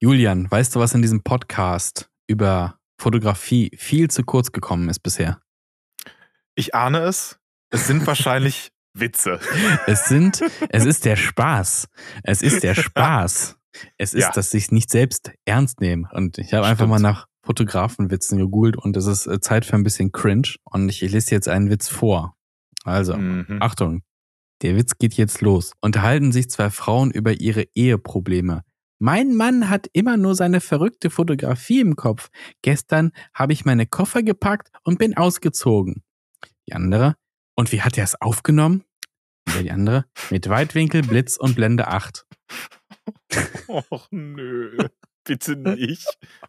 Julian, weißt du, was in diesem Podcast über Fotografie viel zu kurz gekommen ist bisher? Ich ahne es. Es sind wahrscheinlich Witze. Es sind, es ist der Spaß. Es ist der Spaß. Es ist, Ja. dass ich es nicht selbst ernst nehme. Und ich habe einfach mal nach Fotografenwitzen gegoogelt und es ist äh, Zeit für ein bisschen Cringe. Und ich lese jetzt einen Witz vor. Also, Mhm. Achtung, der Witz geht jetzt los. Unterhalten sich zwei Frauen über ihre Eheprobleme. Mein Mann hat immer nur seine verrückte Fotografie im Kopf. Gestern habe ich meine Koffer gepackt und bin ausgezogen. Die andere, und wie hat er es aufgenommen? Wieder die andere, mit Weitwinkel, Blitz und Blende 8. Och nö. Bitte nicht.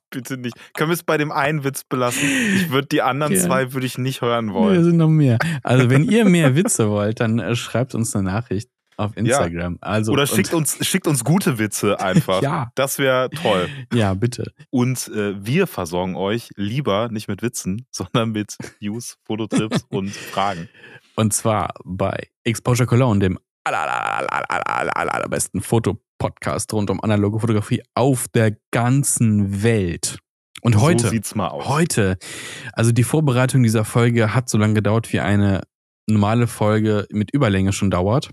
Bitte nicht. Können wir es bei dem einen Witz belassen? Ich würde die anderen Ja. zwei würde ich nicht hören Wir wollen. sind noch mehr. Also wenn ihr mehr Witze wollt, dann äh, schreibt uns eine Nachricht auf Instagram. Also, Oder schickt uns, schickt uns gute Witze einfach. Ja. Das wäre toll. Ja, bitte. Und äh, wir versorgen euch lieber nicht mit Witzen, sondern mit News, Fototrips und Fragen. Und zwar bei Exposure Cologne, dem aller, aller, aller, aller, aller, aller, allerbesten Fotopodcast rund um analoge Fotografie auf der ganzen Welt. Und heute, So sieht's mal aus. heute, also die Vorbereitung dieser Folge hat so lange gedauert, wie eine normale Folge mit Überlänge schon dauert.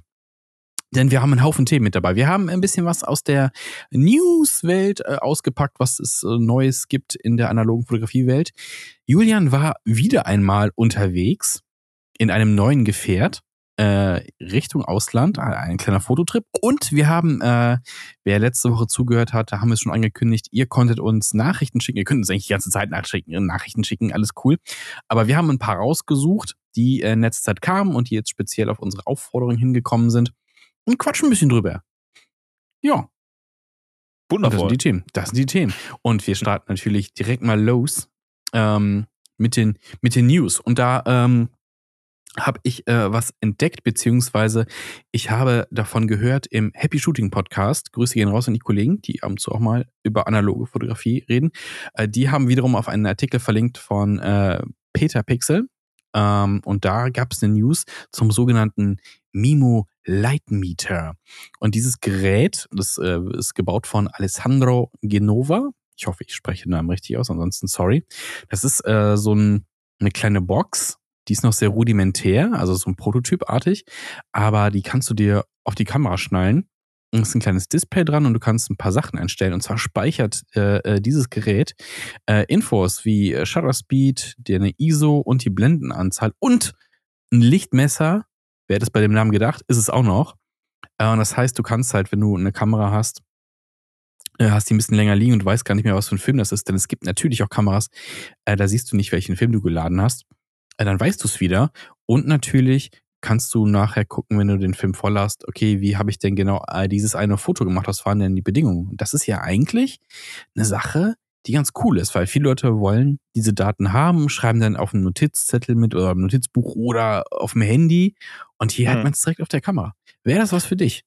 Denn wir haben einen Haufen Themen mit dabei. Wir haben ein bisschen was aus der News-Welt äh, ausgepackt, was es äh, Neues gibt in der analogen Fotografie-Welt. Julian war wieder einmal unterwegs in einem neuen Gefährt äh, Richtung Ausland, äh, ein kleiner Fototrip. Und wir haben, äh, wer letzte Woche zugehört hat, da haben wir es schon angekündigt, ihr konntet uns Nachrichten schicken. Ihr könnt uns eigentlich die ganze Zeit nachschicken, Nachrichten schicken, alles cool. Aber wir haben ein paar rausgesucht, die äh, in letzter Zeit kamen und die jetzt speziell auf unsere Aufforderung hingekommen sind. Und quatschen ein bisschen drüber. Ja, und das sind Wundervoll. die Themen. Das sind die Themen. Und wir starten natürlich direkt mal los ähm, mit, den, mit den News. Und da ähm, habe ich äh, was entdeckt, beziehungsweise ich habe davon gehört im Happy Shooting Podcast. Grüße gehen raus an die Kollegen, die ab und zu auch mal über analoge Fotografie reden. Äh, die haben wiederum auf einen Artikel verlinkt von äh, Peter Pixel. Ähm, und da gab es eine News zum sogenannten Mimo Light Meter. Und dieses Gerät, das äh, ist gebaut von Alessandro Genova. Ich hoffe, ich spreche den Namen richtig aus, ansonsten sorry. Das ist äh, so ein, eine kleine Box, die ist noch sehr rudimentär, also so ein Prototypartig, aber die kannst du dir auf die Kamera schnallen. Ist ein kleines Display dran und du kannst ein paar Sachen einstellen. Und zwar speichert äh, äh, dieses Gerät äh, Infos wie äh, Shutter Speed, deine ISO und die Blendenanzahl und ein Lichtmesser. Wer hätte es bei dem Namen gedacht? Ist es auch noch. Äh, und das heißt, du kannst halt, wenn du eine Kamera hast, äh, hast die ein bisschen länger liegen und weißt gar nicht mehr, was für ein Film das ist. Denn es gibt natürlich auch Kameras, da siehst du nicht, welchen Film du geladen hast. Dann weißt du es wieder. Und natürlich kannst du nachher gucken, wenn du den Film voll hast, okay, wie habe ich denn genau äh, dieses eine Foto gemacht? Was waren denn die Bedingungen? Und das ist ja eigentlich eine Sache, die ganz cool ist, weil viele Leute wollen diese Daten haben, schreiben dann auf einen Notizzettel mit oder ein Notizbuch oder auf dem Handy und hier hat Mhm. man es direkt auf der Kamera. Wäre das was für dich?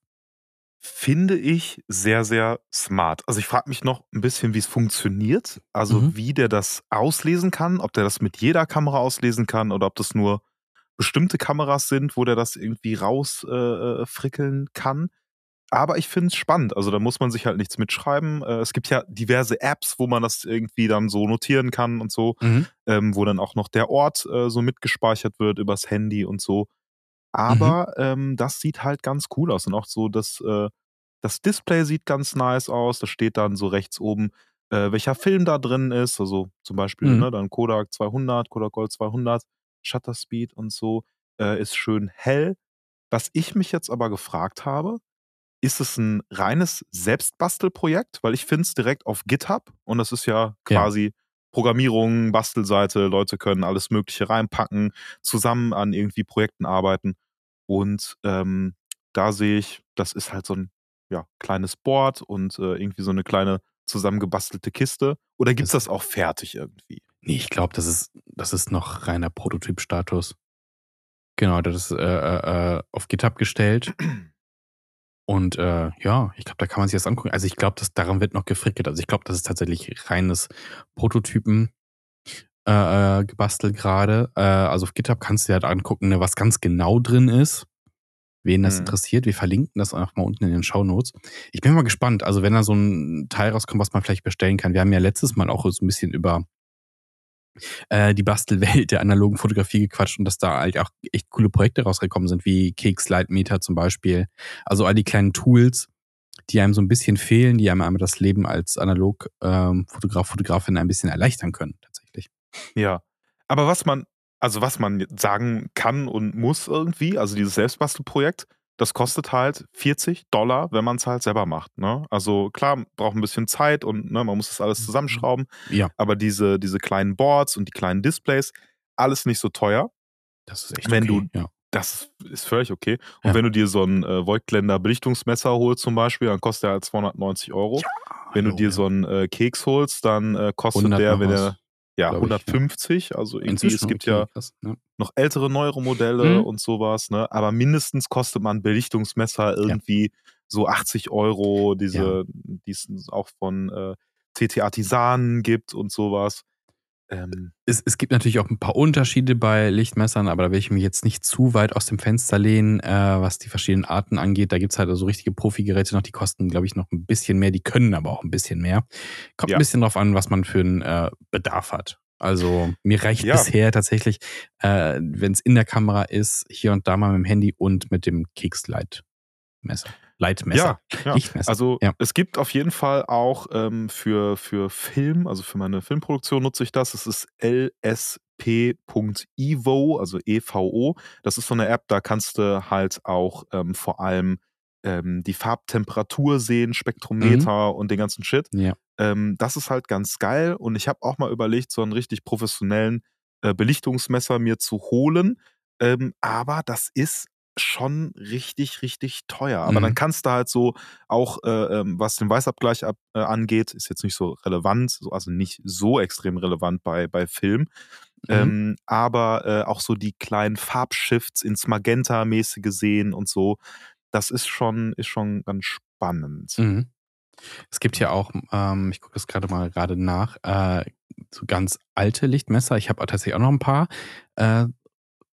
Finde ich sehr, sehr smart. Also ich frage mich noch ein bisschen, wie es funktioniert. Also Mhm. wie der das auslesen kann, ob der das mit jeder Kamera auslesen kann oder ob das nur bestimmte Kameras sind, wo der das irgendwie rausfrickeln äh, frickeln kann. Aber ich finde es spannend. Also da muss man sich halt nichts mitschreiben. Äh, es gibt ja diverse Apps, wo man das irgendwie dann so notieren kann und so, Mhm. ähm, wo dann auch noch der Ort äh, so mitgespeichert wird übers Handy und so. Aber ähm, das sieht halt ganz cool aus. Und auch so das, äh, das Display sieht ganz nice aus. Da steht dann so rechts oben, äh, welcher Film da drin ist. Also zum Beispiel Mhm. ne, dann Kodak 200, Kodak Gold 200, Shutter Speed und so. Äh, ist schön hell. Was ich mich jetzt aber gefragt habe, ist es ein reines Selbstbastelprojekt? Weil ich finde es direkt auf GitHub und das ist ja quasi Programmierung, Bastelseite, Leute können alles Mögliche reinpacken, zusammen an irgendwie Projekten arbeiten. Und ähm, da sehe ich, das ist halt so ein ja, kleines Board und äh, irgendwie so eine kleine zusammengebastelte Kiste. Oder gibt es das auch fertig irgendwie? Nee, ich glaube, das ist, das ist noch reiner Prototypstatus. Genau, das ist äh, äh, äh, auf GitHub gestellt. Und äh, ja, ich glaube, da kann man sich das angucken. Also ich glaube, dass daran wird noch gefrickelt. Also ich glaube, das ist tatsächlich reines Prototypen äh, äh, gebastelt gerade. Äh, also auf GitHub kannst du dir halt angucken, ne, was ganz genau drin ist. wen das Mhm. interessiert. Wir verlinken das auch mal unten in den Show Notes. Ich bin mal gespannt. Also wenn da so ein Teil rauskommt, was man vielleicht bestellen kann. Wir haben ja letztes Mal auch so ein bisschen über äh, die Bastelwelt der analogen Fotografie gequatscht und dass da halt auch echt coole Projekte rausgekommen sind, wie Keks Lightmeter zum Beispiel. Also all die kleinen Tools, die einem so ein bisschen fehlen, die einem einmal das Leben als Analog-Fotograf, Fotografin ein bisschen erleichtern können, tatsächlich. Ja. Aber was man, also was man sagen kann und muss irgendwie, also dieses Selbstbastelprojekt, das kostet halt 40 Dollar, wenn man es halt selber macht. Ne? Also klar, braucht ein bisschen Zeit und ne, man muss das alles zusammenschrauben. Ja, Aber diese, diese kleinen Boards und die kleinen Displays, alles nicht so teuer. das ist echt Wenn okay. du- ja. Das ist völlig okay. Und Ja. wenn du dir so ein äh, Voigtländer Belichtungsmesser holst zum Beispiel, dann kostet der halt 290 Euro. wenn du dir ja. so einen äh, Keks holst, dann äh, kostet 100 der, wenn der ja glaub ich, ja. 150, also irgendwie, es gibt ja krass, ne? noch ältere, neuere Modelle Mhm. und sowas, ne? Aber mindestens kostet man Belichtungsmesser irgendwie so 80 Euro, diese, die es auch von äh, TT Artisanen gibt und sowas. Ähm, Es, es gibt natürlich auch ein paar Unterschiede bei Lichtmessern, aber da will ich mich jetzt nicht zu weit aus dem Fenster lehnen, äh, was die verschiedenen Arten angeht. Da gibt's halt also richtige Profi-Geräte noch, die kosten, glaube ich, noch ein bisschen mehr, die können aber auch ein bisschen mehr. Kommt Ja. ein bisschen drauf an, was man für einen äh, Bedarf hat. Also mir reicht Ja. bisher tatsächlich, äh, wenn es in der Kamera ist, hier und da mal mit dem Handy und mit dem Keks-Leitmesser. Leitmesser. ja, ja. Lichtmesser. Also Ja. es gibt auf jeden Fall auch ähm, für, für Film, also für meine Filmproduktion nutze ich das. Es ist lsp.evo, also EVO. Das ist so eine App, da kannst du halt auch ähm, vor allem ähm, die Farbtemperatur sehen, Spektrometer und den ganzen Shit. Ja. Ähm, das ist halt ganz geil. Und ich habe auch mal überlegt, so einen richtig professionellen äh, Belichtungsmesser mir zu holen. Ähm, aber das ist schon richtig, richtig teuer. Aber Mhm. dann kannst du halt so auch, äh, ähm, was den Weißabgleich ab, äh, angeht, ist jetzt nicht so relevant, so, also nicht so extrem relevant bei, bei Film. Mhm. Ähm, aber äh, auch so die kleinen Farbshifts ins Magenta-mäßige sehen und so, das ist schon, ist schon ganz spannend. Mhm. Es gibt ja auch, ähm, ich gucke das gerade mal gerade nach, äh, so ganz alte Lichtmesser. Ich habe tatsächlich auch noch ein paar äh,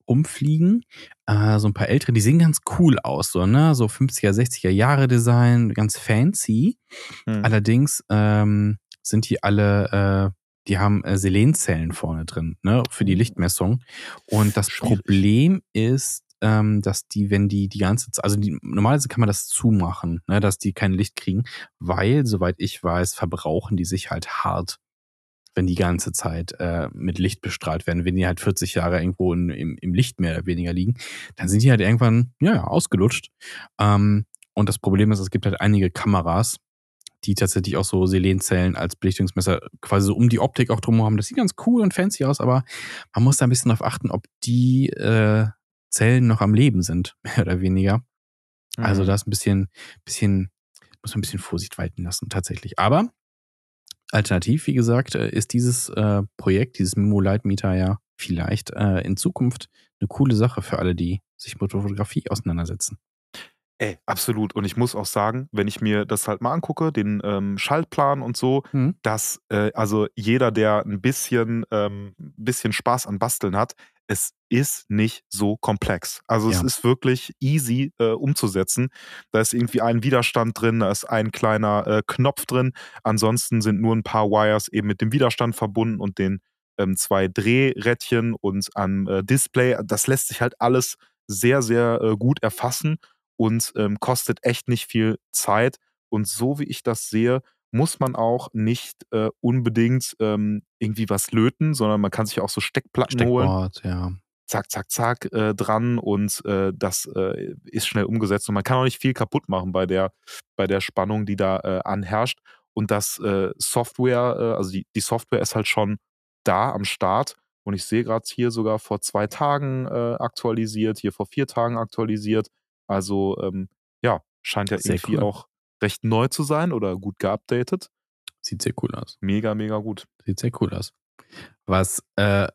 rumfliegen. Äh, so ein paar ältere, die sehen ganz cool aus, so, ne? So 50er, 60er Jahre Design, ganz fancy. Hm. Allerdings ähm, sind die alle, äh, die haben äh, Selenzellen vorne drin, ne, für die Oh. Lichtmessung. Und das Schwierig. Problem ist, ähm, dass die, wenn die die ganze Zeit, also die, normalerweise kann man das zumachen, ne, dass die kein Licht kriegen, weil, soweit ich weiß, verbrauchen die sich halt hart, wenn die ganze Zeit äh, mit Licht bestrahlt werden. Wenn die halt 40 Jahre irgendwo in, im, im Licht mehr oder weniger liegen, dann sind die halt irgendwann, ja, ja, ausgelutscht. Ähm, und das Problem ist, es gibt halt einige Kameras, die tatsächlich auch so Selenzellen als Belichtungsmesser quasi so um die Optik auch drum haben. Das sieht ganz cool und fancy aus, aber man muss da ein bisschen drauf achten, ob die äh, Zellen noch am Leben sind, mehr oder weniger. Also Mhm. da ist ein bisschen, bisschen, muss man ein bisschen Vorsicht walten lassen, tatsächlich. Aber alternativ, wie gesagt, äh, ist dieses äh, Projekt, dieses Mimo Light Meter ja vielleicht äh, in Zukunft eine coole Sache für alle, die sich mit Fotografie auseinandersetzen. Ey, absolut. Und ich muss auch sagen, wenn ich mir das halt mal angucke, den ähm, Schaltplan und so, Mhm. dass äh, also jeder, der ein bisschen, ähm, bisschen Spaß an Basteln hat, es ist nicht so komplex. Also es Ja. ist wirklich easy äh, umzusetzen. Da ist irgendwie ein Widerstand drin, da ist ein kleiner äh, Knopf drin. Ansonsten sind nur ein paar Wires eben mit dem Widerstand verbunden und den ähm, zwei Drehrädchen und am äh, Display. Das lässt sich halt alles sehr, sehr äh, gut erfassen und ähm, kostet echt nicht viel Zeit. Und so wie ich das sehe, muss man auch nicht äh, unbedingt ähm, irgendwie was löten, sondern man kann sich auch so Steckplatten holen, Steckboard, ja. zack, zack, zack äh, dran und äh, das äh, ist schnell umgesetzt. Und man kann auch nicht viel kaputt machen bei der, bei der Spannung, die da äh, anherrscht. Und das äh, Software, also die, die Software ist halt schon da am Start. Und ich sehe gerade hier sogar vor zwei Tagen aktualisiert, hier vor vier Tagen aktualisiert. Also ähm, ja, scheint ja Sehr irgendwie cool. auch recht neu zu sein oder gut geupdatet. Sieht sehr cool aus. Mega, mega gut. Sieht sehr cool aus. Was äh,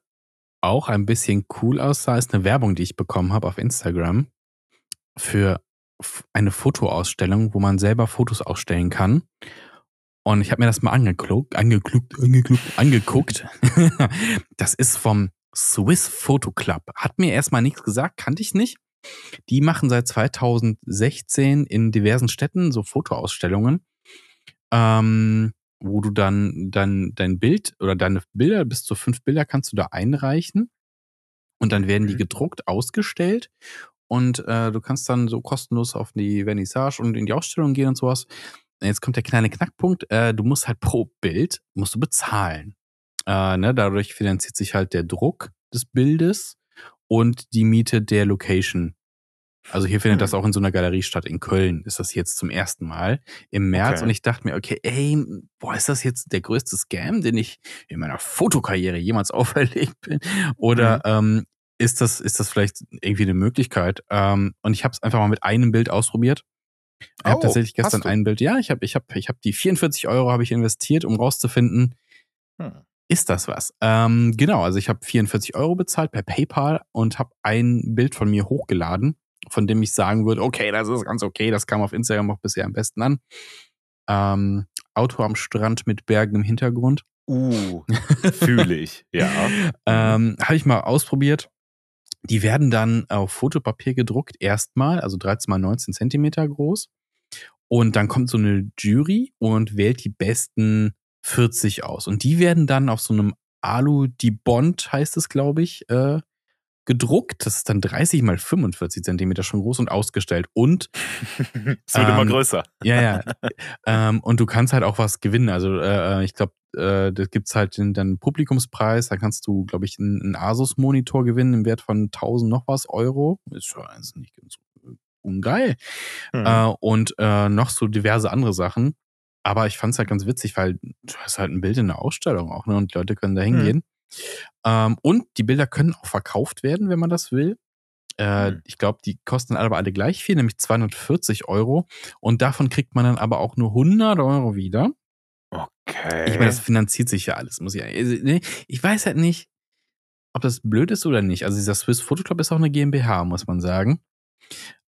auch ein bisschen cool aussah, ist eine Werbung, die ich bekommen habe auf Instagram für eine Fotoausstellung, wo man selber Fotos ausstellen kann. Und ich habe mir das mal angeguckt, angeguckt, angeguckt, angeguckt. das ist vom Swiss Photo Club. Hat mir erstmal nichts gesagt, kannte ich nicht. Die machen seit 2016 in diversen Städten so Fotoausstellungen, ähm, wo du dann, dann dein Bild oder deine Bilder, bis zu fünf Bilder kannst du da einreichen. Und dann werden die Mhm. gedruckt, ausgestellt. Und äh, du kannst dann so kostenlos auf die Vernissage und in die Ausstellung gehen und sowas. Jetzt kommt der kleine Knackpunkt. Äh, du musst halt pro Bild musst du bezahlen. Äh, ne? Dadurch finanziert sich halt der Druck des Bildes und die Miete der Location. Also hier findet Hm. das auch in so einer Galerie statt. In Köln ist das jetzt zum ersten Mal im März. Okay. Und ich dachte mir, okay, ey, boah, ist das jetzt der größte Scam, den ich in meiner Fotokarriere jemals auferlegt bin? Oder ähm, ist das, ist das vielleicht irgendwie eine Möglichkeit? Ähm, und ich habe es einfach mal mit einem Bild ausprobiert. Ich habe Oh, tatsächlich gestern ein Bild. Ja, ich habe, ich habe, ich habe die 44 Euro habe ich investiert, um rauszufinden, Hm. Ist das was? Ähm, genau, also ich habe 44 Euro bezahlt per PayPal und habe ein Bild von mir hochgeladen, von dem ich sagen würde, okay, das ist ganz okay, das kam auf Instagram auch bisher am besten an. Ähm, Auto am Strand mit Bergen im Hintergrund. Uh, fühle ich, ja. Ähm, habe ich mal ausprobiert. Die werden dann auf Fotopapier gedruckt, erstmal, also 13 mal 19 Zentimeter groß. Und dann kommt so eine Jury und wählt die besten 40 aus. Und die werden dann auf so einem Alu die Bond, heißt es, glaube ich, äh, gedruckt. Das ist dann 30 mal 45 Zentimeter schon groß und ausgestellt. Und es wird immer Ähm, größer. ja, ja. ähm, und du kannst halt auch was gewinnen. Also äh, ich glaube, äh, da gibt's halt den, dann Publikumspreis. Da kannst du, glaube ich, einen, einen Asus-Monitor gewinnen im Wert von 1000 noch was Euro. Ist schon also nicht ganz ungeil. Hm. Äh, und äh, noch so diverse andere Sachen. Aber ich fand's halt ganz witzig, weil du hast halt ein Bild in der Ausstellung auch, ne? Und die Leute können da hingehen. Ähm, und die Bilder können auch verkauft werden, wenn man das will. Äh, Hm. Ich glaube, die kosten aber alle gleich viel, nämlich 240 Euro. Und davon kriegt man dann aber auch nur 100 Euro wieder. Okay. Ich meine, das finanziert sich ja alles, muss ich also, ne, Ich weiß halt nicht, ob das blöd ist oder nicht. Also dieser Swiss Photo Club ist auch eine GmbH, muss man sagen.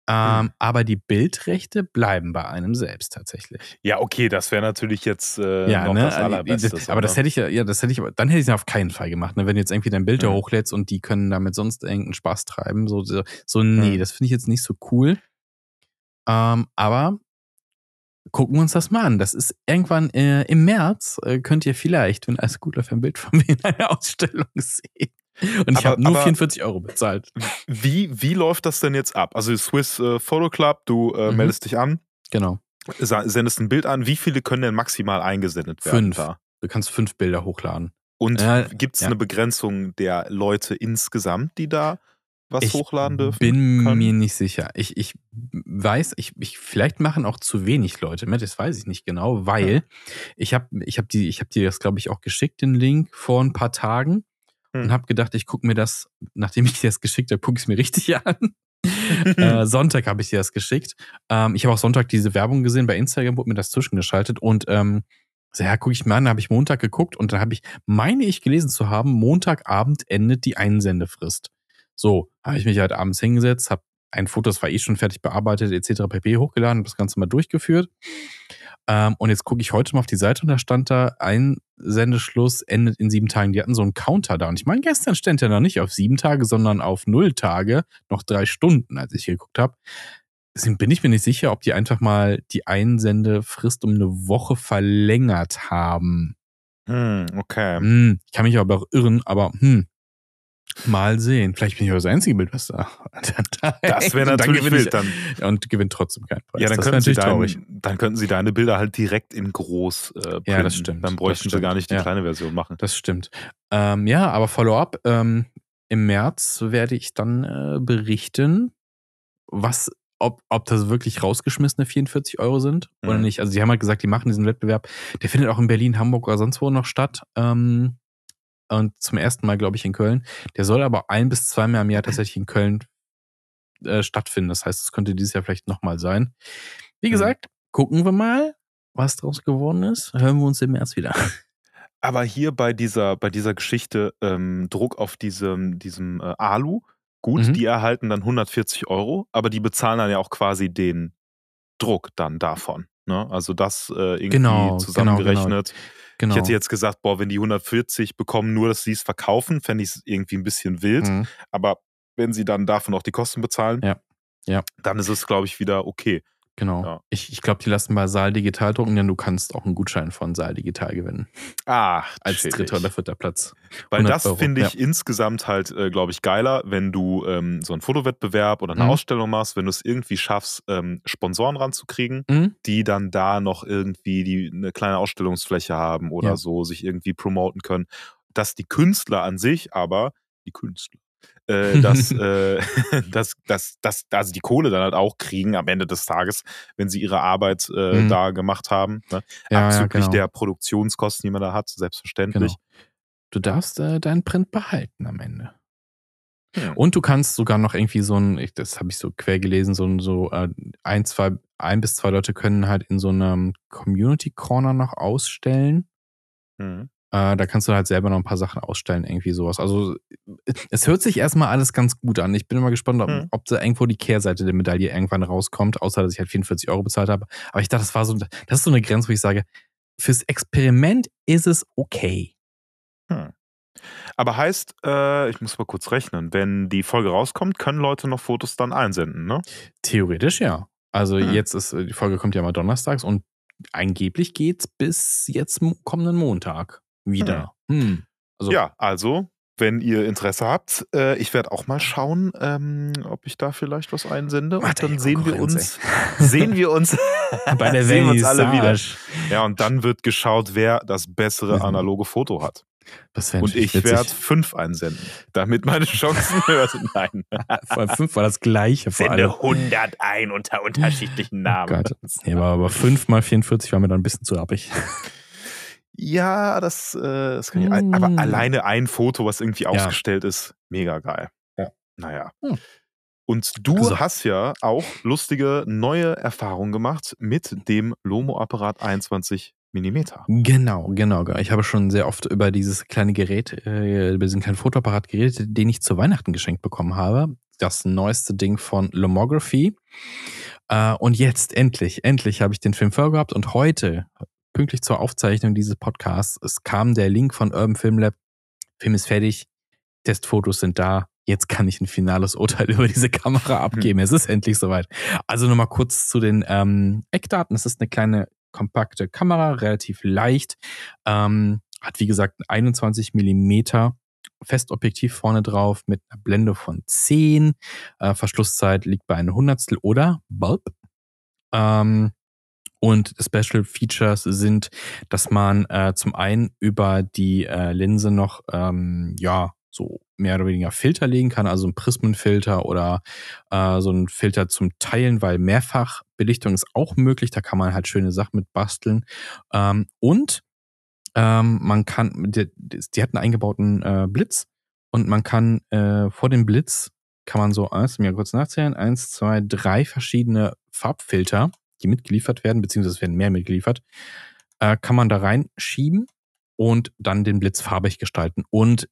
Ähm, Hm. Aber die Bildrechte bleiben bei einem selbst tatsächlich. ja, okay, das wäre natürlich jetzt äh, ja, noch ne? das Also, Allerbeste. das, aber das hätte ich ja, ja, das hätte ich, dann hätte ich es auf keinen Fall gemacht. Ne? Wenn du jetzt irgendwie dein Bild da Hm. hochlädst und die können damit sonst irgendeinen Spaß treiben, so, so, so nee, Hm. das finde ich jetzt nicht so cool. Ähm, aber gucken wir uns das mal an. Das ist irgendwann äh, im März, äh, könnt ihr vielleicht, wenn alles gut läuft, ein Bild von mir in einer Ausstellung sehen. Und ich habe nur aber- 44 Euro bezahlt. Wie, wie läuft das denn jetzt ab? Also Swiss äh, Photo Club, du äh, Mhm. meldest dich an, Genau. sendest ein Bild an. Wie viele können denn maximal eingesendet werden Fünf. da? Du kannst fünf Bilder hochladen. Und Ja, gibt es ja. eine Begrenzung der Leute insgesamt, die da was ich hochladen dürfen? bin können? mir nicht sicher. Ich, ich weiß, ich, ich, vielleicht machen auch zu wenig Leute mit, das weiß ich nicht genau, weil Hm. ich habe ich hab die, ich hab dir das, glaube ich, auch geschickt, den Link, vor ein paar Tagen Hm. und habe gedacht, ich gucke mir das, nachdem ich dir das geschickt habe, gucke ich es mir richtig an. äh, Sonntag habe ich dir das geschickt. Ähm, ich habe auch Sonntag diese Werbung gesehen bei Instagram, wurde mir das zwischengeschaltet und ähm, so, ja, gucke ich mir an, habe ich Montag geguckt und dann habe ich, meine ich gelesen zu haben, Montagabend endet die Einsendefrist. So, habe ich mich halt abends hingesetzt, habe ein Foto, das war eh schon fertig bearbeitet, etc. pp. hochgeladen, habe das Ganze mal durchgeführt. Ähm, und jetzt gucke ich heute mal auf die Seite und da stand da, Einsendeschluss endet in sieben Tagen. Die hatten so einen Counter da. Und ich meine, gestern stand ja noch nicht auf sieben Tage, sondern auf null Tage, noch drei Stunden, als ich hier geguckt habe. Deswegen bin ich mir nicht sicher, ob die einfach mal die Einsendefrist um eine Woche verlängert haben. Hm, okay. Hm, ich kann mich aber auch irren, aber hm, mal sehen. Vielleicht bin ich auch das einzige Bild, was da. Das wäre dann natürlich ich- wild. Dann, Und gewinnt trotzdem keinen Preis. ja, dann das könnten, sie traurig. dein, dann könnten sie deine Bilder halt direkt in groß äh, printen. Ja, das stimmt. Dann bräuchten Das sie stimmt. gar nicht die Ja. kleine Version machen. Das stimmt. Ähm, ja, aber Follow-up. Ähm, Im März werde ich dann äh, berichten, was, ob, ob das wirklich rausgeschmissene 44 Euro sind oder Mhm. nicht. Also, die haben halt gesagt, die machen diesen Wettbewerb. Der findet auch in Berlin, Hamburg oder sonst wo noch statt. Ähm, und zum ersten Mal, glaube ich, in Köln. Der soll aber ein bis zweimal im Jahr tatsächlich in Köln äh, stattfinden. Das heißt, es könnte dieses Jahr vielleicht nochmal sein. Wie Mhm. gesagt, gucken wir mal, was draus geworden ist. Hören wir uns im März wieder. Aber hier bei dieser, bei dieser Geschichte ähm, Druck auf diesem, diesem äh, Alu, gut, Mhm. die erhalten dann 140 Euro, aber die bezahlen dann ja auch quasi den Druck dann davon. Ne? Also das äh, irgendwie Genau, zusammengerechnet. Genau. Ich hätte jetzt gesagt, boah, wenn die 140 bekommen, nur dass sie es verkaufen, fände ich es irgendwie ein bisschen wild. Mhm. Aber wenn sie dann davon auch die Kosten bezahlen, Ja. Ja. dann ist es, glaube ich, wieder okay. Genau. Ja. Ich, ich glaube, die lassen bei Saal Digital drucken, denn du kannst auch einen Gutschein von Saal Digital gewinnen. Ach, Als chillig. dritter oder vierter Platz. Weil 100 das finde ja. ich insgesamt halt, äh, glaube ich, geiler, wenn du ähm, so einen Fotowettbewerb oder eine Mhm. Ausstellung machst, wenn du es irgendwie schaffst, ähm, Sponsoren ranzukriegen, Mhm. die dann da noch irgendwie die, eine kleine Ausstellungsfläche haben oder Ja. so, sich irgendwie promoten können. Dass die Künstler an sich aber, die Künstler, äh, dass, äh, dass, dass, dass, also die Kohle dann halt auch kriegen am Ende des Tages, wenn sie ihre Arbeit äh, Mhm. da gemacht haben. Ne? Ja, ja, Abzüglich genau. der Produktionskosten, die man da hat, selbstverständlich. Genau. Du darfst äh, deinen Print behalten am Ende. Und du kannst sogar noch irgendwie so ein, das habe ich so quer gelesen, so ein, so äh, ein, zwei, ein bis zwei Leute können halt in so einem Community Corner noch ausstellen. Mhm. Äh, da kannst du halt selber noch ein paar Sachen ausstellen, irgendwie sowas. Also es hört sich erstmal alles ganz gut an. Ich bin immer gespannt, ob, Mhm. ob da irgendwo die Kehrseite der Medaille irgendwann rauskommt, außer dass ich halt 44 Euro bezahlt habe. Aber ich dachte, das war so, das ist so eine Grenze, wo ich sage, fürs Experiment ist es okay. Hm. Aber heißt, äh, ich muss mal kurz rechnen, wenn die Folge rauskommt, können Leute noch Fotos dann einsenden, ne? Theoretisch ja. Also Hm. jetzt ist, die Folge kommt ja mal donnerstags und angeblich geht's bis jetzt kommenden Montag wieder. Hm. Also, Ja, also, wenn ihr Interesse habt, äh, ich werde auch mal schauen, ähm, ob ich da vielleicht was einsende. Und dann sehen wir uns, sehen wir uns, bei der sehen wir uns alle wieder. Ja, und dann wird geschaut, wer das bessere Mhm. analoge Foto hat. Und ich werde fünf einsenden, damit meine Chancen höher sind. Nein. Vor fünf war das gleiche vor allem. 100 ein unter unterschiedlichen Oh Gott. Nee, aber, aber 5 mal 44 war mir dann ein bisschen zu happig. Ja, das, äh, das kann ich. Mm. Aber alleine ein Foto, was irgendwie Ja. ausgestellt ist, mega geil. Ja. Naja. Hm. Und du Also- hast ja auch lustige neue Erfahrungen gemacht mit dem Lomo-Apparat 21 mm. Genau, genau. Ich habe schon sehr oft über dieses kleine Gerät, äh, über diesen kleinen Fotoapparat geredet, den ich zu Weihnachten geschenkt bekommen habe. Das neueste Ding von Lomography. Äh, und jetzt, endlich, endlich habe ich den Film vorgehabt und heute, pünktlich zur Aufzeichnung dieses Podcasts, es kam der Link von Urban Film Lab. Film ist fertig, Testfotos sind da. Jetzt kann ich ein finales Urteil über diese Kamera abgeben. Es ist endlich soweit. Also nochmal kurz zu den ähm, Eckdaten. Es ist eine kleine kompakte Kamera, relativ leicht. Ähm, hat wie gesagt ein 21 Millimeter Festobjektiv vorne drauf mit einer Blende von 10. Äh, Verschlusszeit liegt bei einem Hundertstel oder Bulb. Ähm, und Special Features sind, dass man äh, zum einen über die äh, Linse noch ähm, ja so mehr oder weniger Filter legen kann, also ein Prismenfilter oder äh, so ein Filter zum Teilen, weil Mehrfachbelichtung ist auch möglich. Da kann man halt schöne Sachen mit basteln. Ähm, und ähm, man kann, die, die hat einen eingebauten äh, Blitz und man kann äh, vor dem Blitz kann man so, eins, mir kurz nachzählen, eins, zwei, drei verschiedene Farbfilter, die mitgeliefert werden, beziehungsweise es werden mehr mitgeliefert, äh, kann man da reinschieben und dann den Blitz farbig gestalten. Und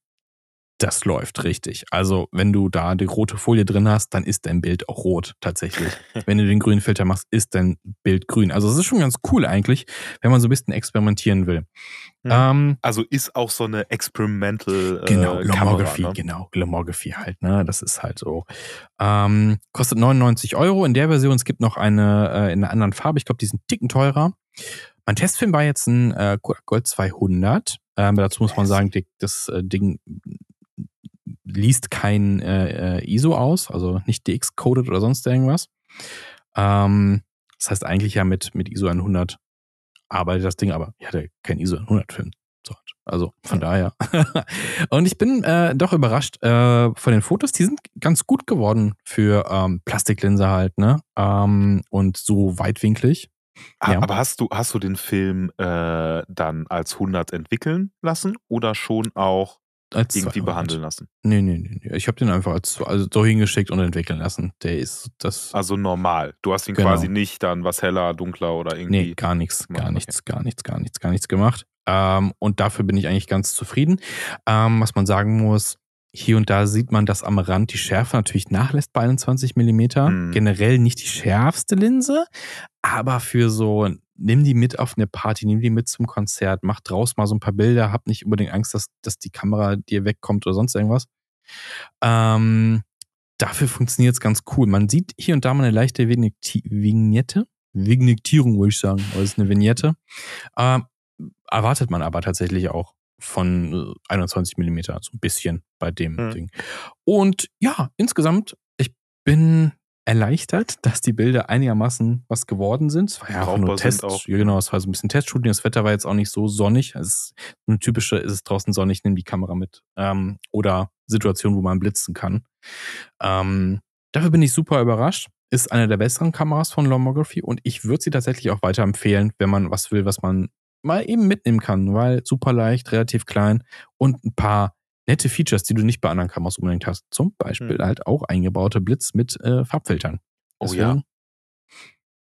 das läuft richtig. Also, wenn du da die rote Folie drin hast, dann ist dein Bild auch rot tatsächlich. wenn du den grünen Filter machst, ist dein Bild grün. Also, es ist schon ganz cool eigentlich, wenn man so ein bisschen experimentieren will. Mhm. Ähm, Also ist auch so eine Experimental äh, Genau, Kamera. Glomography, Ne? genau, Glomography halt, ne? Das ist halt so. Ähm, kostet 99 Euro in der Version. Es gibt noch eine äh, in einer anderen Farbe. Ich glaube, die sind Ticken teurer. Mein Testfilm war jetzt ein äh, Gold 200. Ähm, dazu muss man sagen, das äh, Ding liest kein äh, äh, ISO aus, also nicht DX-coded oder sonst irgendwas. Ähm, das heißt eigentlich ja mit, mit ISO 100 arbeitet das Ding, aber ich hatte kein ISO 100 Film. So, Also von daher. und ich bin äh, doch überrascht äh, von den Fotos. Die sind ganz gut geworden für ähm, Plastiklinse halt, ne? Ähm, und so weitwinklig. Ah, Ja. Aber hast du, hast du den Film äh, dann als 100 entwickeln lassen oder schon auch Als irgendwie 200. behandeln lassen? Nee, nee, nee. nee. Ich habe den einfach als, also so hingeschickt und entwickeln lassen. Der ist das. Also normal. Du hast ihn Genau. quasi nicht dann was heller, dunkler oder irgendwie. Nee, gar nichts, gar Okay. nichts, gar nichts, gar nichts, gar nichts gemacht. Ähm, und dafür bin ich eigentlich ganz zufrieden. Ähm, was man sagen muss, hier und da sieht man, dass am Rand die Schärfe natürlich nachlässt bei 21 Millimeter. Mhm. Generell nicht die schärfste Linse, aber für so, nimm die mit auf eine Party, nimm die mit zum Konzert, mach draus mal so ein paar Bilder, hab nicht unbedingt Angst, dass, dass die Kamera dir wegkommt oder sonst irgendwas. Ähm, dafür funktioniert es ganz cool. Man sieht hier und da mal eine leichte Vignette. Vignettierung, würde ich sagen. Aber es ist eine Vignette. Äh, erwartet man aber tatsächlich auch von 21 mm, so ein bisschen bei dem mhm. Ding. Und ja, insgesamt, ich bin erleichtert, dass die Bilder einigermaßen was geworden sind. Es war ja auch nur Test. Auch. Genau, es war so ein bisschen Testshooting. Das Wetter war jetzt auch nicht so sonnig. Es ist eine typische, ist es draußen sonnig, nimm die Kamera mit. Ähm, oder Situation, wo man blitzen kann. Ähm, dafür bin ich super überrascht. Ist eine der besseren Kameras von Lomography und ich würde sie tatsächlich auch weiterempfehlen, wenn man was will, was man mal eben mitnehmen kann, weil super leicht, relativ klein und ein paar nette Features, die du nicht bei anderen Kameras unbedingt hast. Zum Beispiel hm. halt auch eingebaute Blitz mit äh, Farbfiltern. Deswegen, oh ja.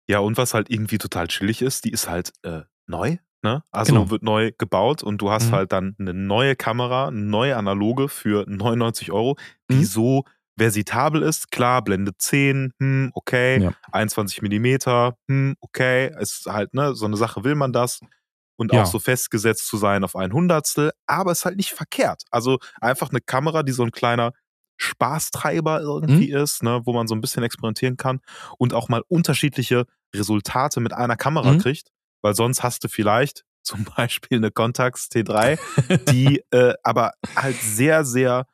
Ja, und was halt irgendwie total chillig ist, die ist halt äh, neu. Ne? Also genau. wird neu gebaut und du hast mhm. halt dann eine neue Kamera, eine neue analoge für 99 Euro, die mhm. so versitabel ist. Klar, Blende 10, hm, okay, ja. 21 Millimeter, hm, okay, ist halt, ne, so eine Sache will man das und ja. auch so festgesetzt zu sein auf ein Hundertstel, aber ist halt nicht verkehrt. Also einfach eine Kamera, die so ein kleiner Spaßtreiber irgendwie mhm. ist, ne, wo man so ein bisschen experimentieren kann und auch mal unterschiedliche Resultate mit einer Kamera mhm. kriegt, weil sonst hast du vielleicht zum Beispiel eine Contax T3, die äh, aber halt sehr, sehr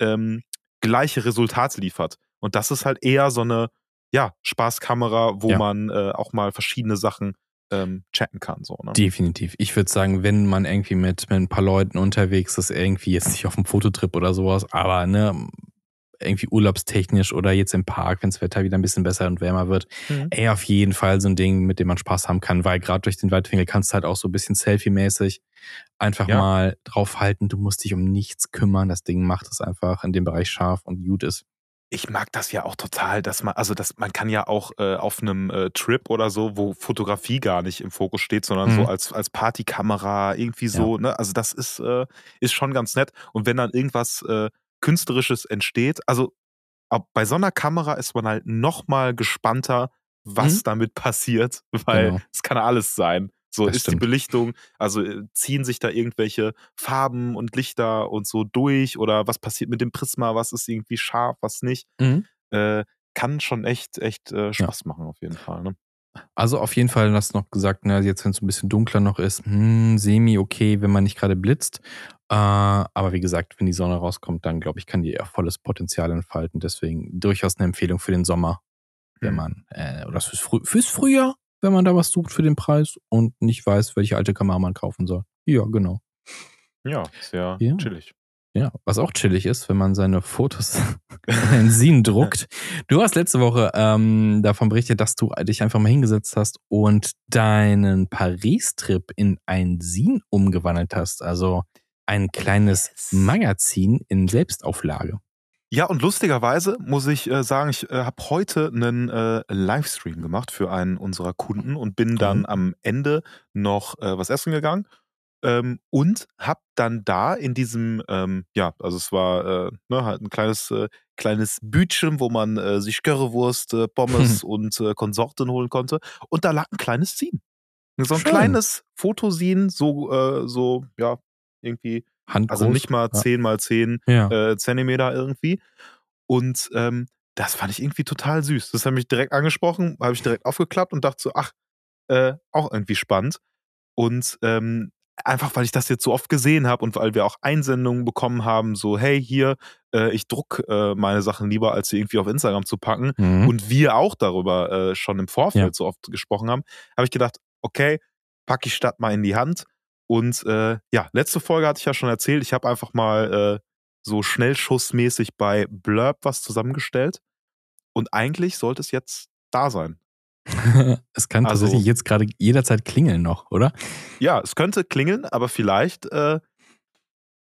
ähm, gleiche Resultate liefert. Und das ist halt eher so eine ja, Spaßkamera, wo ja. man äh, auch mal verschiedene Sachen ähm, checken kann. So, ne? Definitiv. Ich würde sagen, wenn man irgendwie mit, mit ein paar Leuten unterwegs ist, irgendwie jetzt nicht auf einem Fototrip oder sowas, aber ne, irgendwie urlaubstechnisch oder jetzt im Park, wenn das Wetter wieder ein bisschen besser und wärmer wird, mhm. ey, auf jeden Fall so ein Ding, mit dem man Spaß haben kann, weil gerade durch den Weitwinkel kannst du halt auch so ein bisschen Selfie-mäßig einfach ja. mal draufhalten. Du musst dich um nichts kümmern. Das Ding macht es einfach in dem Bereich scharf und gut ist ich mag das ja auch total, dass man, also dass man kann ja auch äh, auf einem äh, Trip oder so, wo Fotografie gar nicht im Fokus steht, sondern mhm. so als, als Partykamera, irgendwie so, ja. ne? Also das ist, äh, ist schon ganz nett. Und wenn dann irgendwas äh, Künstlerisches entsteht, also bei so einer Kamera ist man halt noch mal gespannter, was mhm. damit passiert, weil genau. es kann alles sein. So das ist stimmt. die Belichtung, also äh, ziehen sich da irgendwelche Farben und Lichter und so durch oder was passiert mit dem Prisma, was ist irgendwie scharf, was nicht. Mhm. Äh, kann schon echt, echt äh, Spaß ja. machen, auf jeden Fall. Ne? Also auf jeden Fall hast du noch gesagt, ne, jetzt wenn es ein bisschen dunkler noch ist, hm, semi okay, wenn man nicht gerade blitzt. Äh, aber wie gesagt, wenn die Sonne rauskommt, dann glaube ich, kann die eher volles Potenzial entfalten. Deswegen durchaus eine Empfehlung für den Sommer, wenn mhm. man, äh, oder fürs, Früh fürs Frühjahr, wenn man da was sucht für den Preis und nicht weiß, welche alte Kamera man kaufen soll. Ja, genau. Ja, sehr ja. chillig. Ja, was auch chillig ist, wenn man seine Fotos in Sin druckt. Du hast letzte Woche ähm, davon berichtet, dass du dich einfach mal hingesetzt hast und deinen Paris-Trip in ein Sin umgewandelt hast. Also ein kleines Magazin in Selbstauflage. Ja, und lustigerweise muss ich äh, sagen, ich äh, habe heute einen äh, Livestream gemacht für einen unserer Kunden und bin dann mhm. am Ende noch äh, was essen gegangen ähm, und habe dann da in diesem, ähm, ja, also es war äh, ne, halt ein kleines, äh, kleines Bütchen, wo man sich Currywurst, Pommes und äh, Konsorten holen konnte. Und da lag ein kleines Scene. So ein Schön. kleines Fotoscene, so, äh, so, ja, irgendwie Handgroß. Also nicht mal 10 mal 10 ja. äh, Zentimeter irgendwie. Und ähm, das fand ich irgendwie total süß. Das hat mich direkt angesprochen, habe ich direkt aufgeklappt und dachte so, ach, äh, auch irgendwie spannend. Und ähm, einfach, weil ich das jetzt so oft gesehen habe und weil wir auch Einsendungen bekommen haben, so, hey, hier, äh, ich druck äh, meine Sachen lieber, als sie irgendwie auf Instagram zu packen. Mhm. Und wir auch darüber äh, schon im Vorfeld ja. so oft gesprochen haben, habe ich gedacht, okay, packe ich statt mal in die Hand und äh, ja, letzte Folge hatte ich ja schon erzählt, ich habe einfach mal äh, so schnellschussmäßig bei Blurb was zusammengestellt. Und eigentlich sollte es jetzt da sein. es kann also, tatsächlich jetzt gerade jederzeit klingeln noch, oder? Ja, es könnte klingeln, aber vielleicht äh,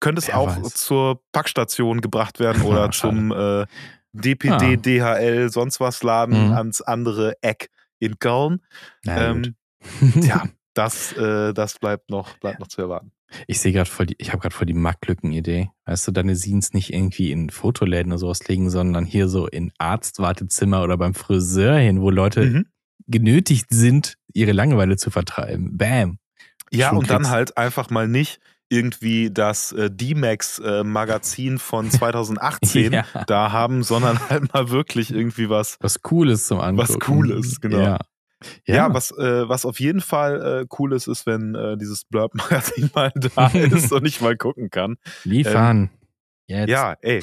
könnte es Wer auch weiß. zur Packstation gebracht werden oder zum äh, DPD, ah. DHL, sonst was Laden mhm. ans andere Eck in Köln. Ähm, ja, das, äh, das bleibt noch, bleibt noch zu erwarten. Ich sehe gerade voll die, ich habe gerade voll die Marktlücken-Idee. Weißt du, deine Scenes nicht irgendwie in Fotoläden oder sowas legen, sondern hier so in Arztwartezimmer oder beim Friseur hin, wo Leute mhm. genötigt sind, ihre Langeweile zu vertreiben. Bam. Ja, Schon und dann halt einfach mal nicht irgendwie das äh, D-Max-Magazin äh, von 2018 ja. da haben, sondern halt mal wirklich irgendwie was. Was Cooles zum Angucken. Was Cooles, genau. Ja. Ja, ja was, äh, was auf jeden Fall äh, cool ist, ist, wenn äh, dieses Blurb-Magazin mal da ist und ich mal gucken kann. Liefern. Ähm, ja, ey.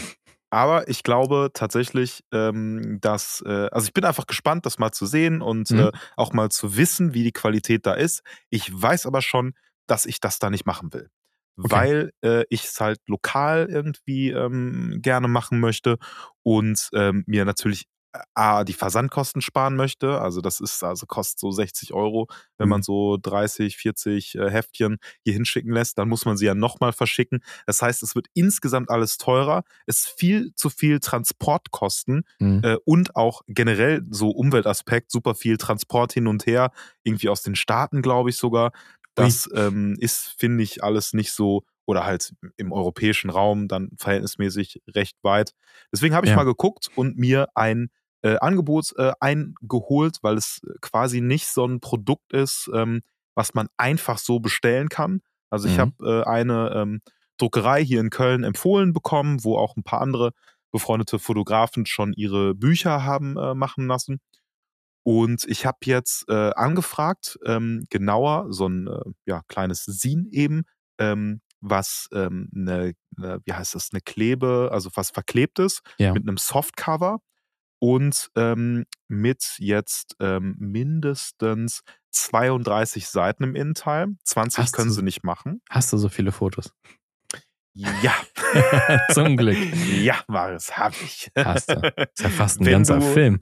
Aber ich glaube tatsächlich, ähm, dass, äh, also ich bin einfach gespannt, das mal zu sehen und mhm. Äh, auch mal zu wissen, wie die Qualität da ist. Ich weiß aber schon, dass ich das da nicht machen will. Okay. Weil äh, ich es halt lokal irgendwie ähm, gerne machen möchte und ähm, mir natürlich A, die Versandkosten sparen möchte. Also das ist, also kostet so 60 Euro, wenn man mhm. so 30, 40 äh, Heftchen hier hinschicken lässt, dann muss man sie ja nochmal verschicken. Das heißt, es wird insgesamt alles teurer. Es ist viel zu viel Transportkosten mhm. äh, und auch generell so Umweltaspekt, super viel Transport hin und her, irgendwie aus den Staaten, glaube ich sogar. Das ähm, ist, finde ich, alles nicht so oder halt im europäischen Raum dann verhältnismäßig recht weit. Deswegen habe ich ja. mal geguckt und mir ein äh, Angebot äh, eingeholt, weil es quasi nicht so ein Produkt ist, ähm, was man einfach so bestellen kann. Also ich mhm. habe äh, eine ähm, Druckerei hier in Köln empfohlen bekommen, wo auch ein paar andere befreundete Fotografen schon ihre Bücher haben äh, machen lassen. Und ich habe jetzt äh, angefragt, ähm, genauer, so ein äh, ja, kleines Sin eben, ähm, was ähm, eine, eine, wie heißt das, eine Klebe, also was verklebtes ja. mit einem Softcover und ähm, mit jetzt ähm, mindestens 32 Seiten im Innenteil. 20 hast können du, sie nicht machen. Hast du so viele Fotos? Ja. Zum Glück. Ja, Marius, hab ich. Hast du. Ist ja fast ein wenn ganzer du, Film.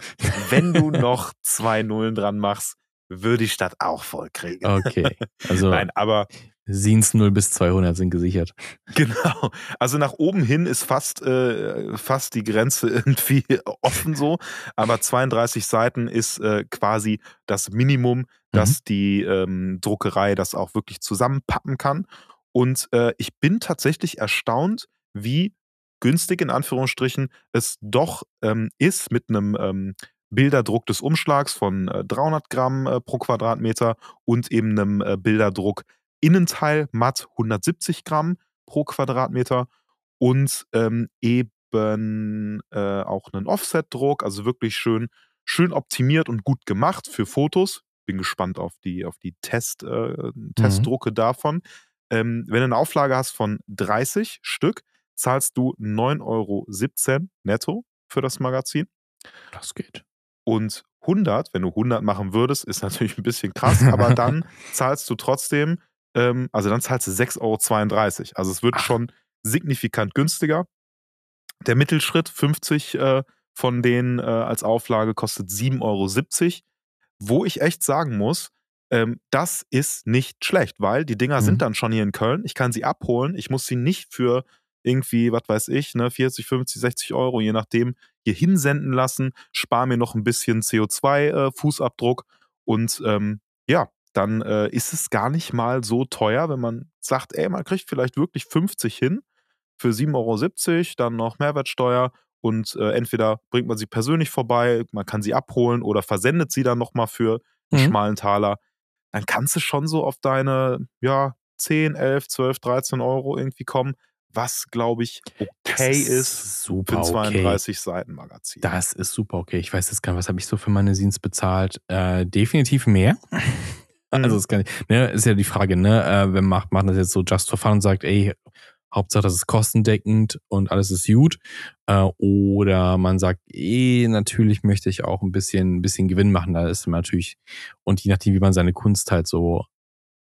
wenn du noch zwei Nullen dran machst, würde ich das auch voll kriegen. Okay. Also Nein, aber Scenes 0 bis 200 sind gesichert. Genau. Also nach oben hin ist fast, äh, fast die Grenze irgendwie offen so. Aber 32 Seiten ist äh, quasi das Minimum, dass mhm. die ähm, Druckerei das auch wirklich zusammenpappen kann. Und äh, ich bin tatsächlich erstaunt, wie günstig in Anführungsstrichen es doch ähm, ist mit einem ähm, Bilderdruck des Umschlags von äh, 300 Gramm äh, pro Quadratmeter und eben einem äh, Bilderdruck Innenteil matt 170 Gramm pro Quadratmeter und ähm, eben äh, auch einen Offset-Druck, also wirklich schön, schön optimiert und gut gemacht für Fotos. Bin gespannt auf die, auf die Test, äh, mhm. Testdrucke mhm. davon. Ähm, wenn du eine Auflage hast von 30 Stück, zahlst du 9,17 Euro netto für das Magazin. Das geht. Und 100, wenn du 100 machen würdest, ist natürlich ein bisschen krass, aber dann zahlst du trotzdem ähm, also dann zahlst du 6,32 Euro. Also es wird Ach. schon signifikant günstiger. Der Mittelschritt, 50 äh, von denen äh, als Auflage, kostet 7,70 Euro. Wo ich echt sagen muss, ähm, das ist nicht schlecht, weil die Dinger mhm. sind dann schon hier in Köln. Ich kann sie abholen. Ich muss sie nicht für irgendwie, was weiß ich, ne, 40, 50, 60 Euro, je nachdem, hier hinsenden lassen. Spare mir noch ein bisschen CO2-Fußabdruck. Äh, und ähm, ja, dann äh, ist es gar nicht mal so teuer, wenn man sagt, ey, man kriegt vielleicht wirklich 50 hin für 7,70 Euro, dann noch Mehrwertsteuer und äh, entweder bringt man sie persönlich vorbei, man kann sie abholen oder versendet sie dann nochmal für einen mhm. schmalen Taler. Dann kannst du schon so auf deine, ja, 10, 11, 12, 13 Euro irgendwie kommen, was, glaube ich, okay ist, ist für ein 32 okay. Seiten Magazin. Das ist super okay. Ich weiß jetzt gar nicht, was habe ich so für meine Scenes bezahlt? Äh, definitiv mehr. Also es kann, ne, ist ja die Frage, ne, äh, wenn macht macht das jetzt so just for fun und sagt, ey, Hauptsache das ist kostendeckend und alles ist gut. Äh, oder man sagt, eh, natürlich möchte ich auch ein bisschen, ein bisschen Gewinn machen. Da ist man natürlich, und je nachdem, wie man seine Kunst halt so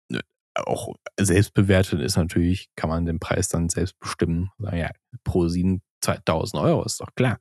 ne, auch selbst bewertet, ist natürlich, kann man den Preis dann selbst bestimmen. Sagen, ja, pro 7 2000 Euro, ist doch klar.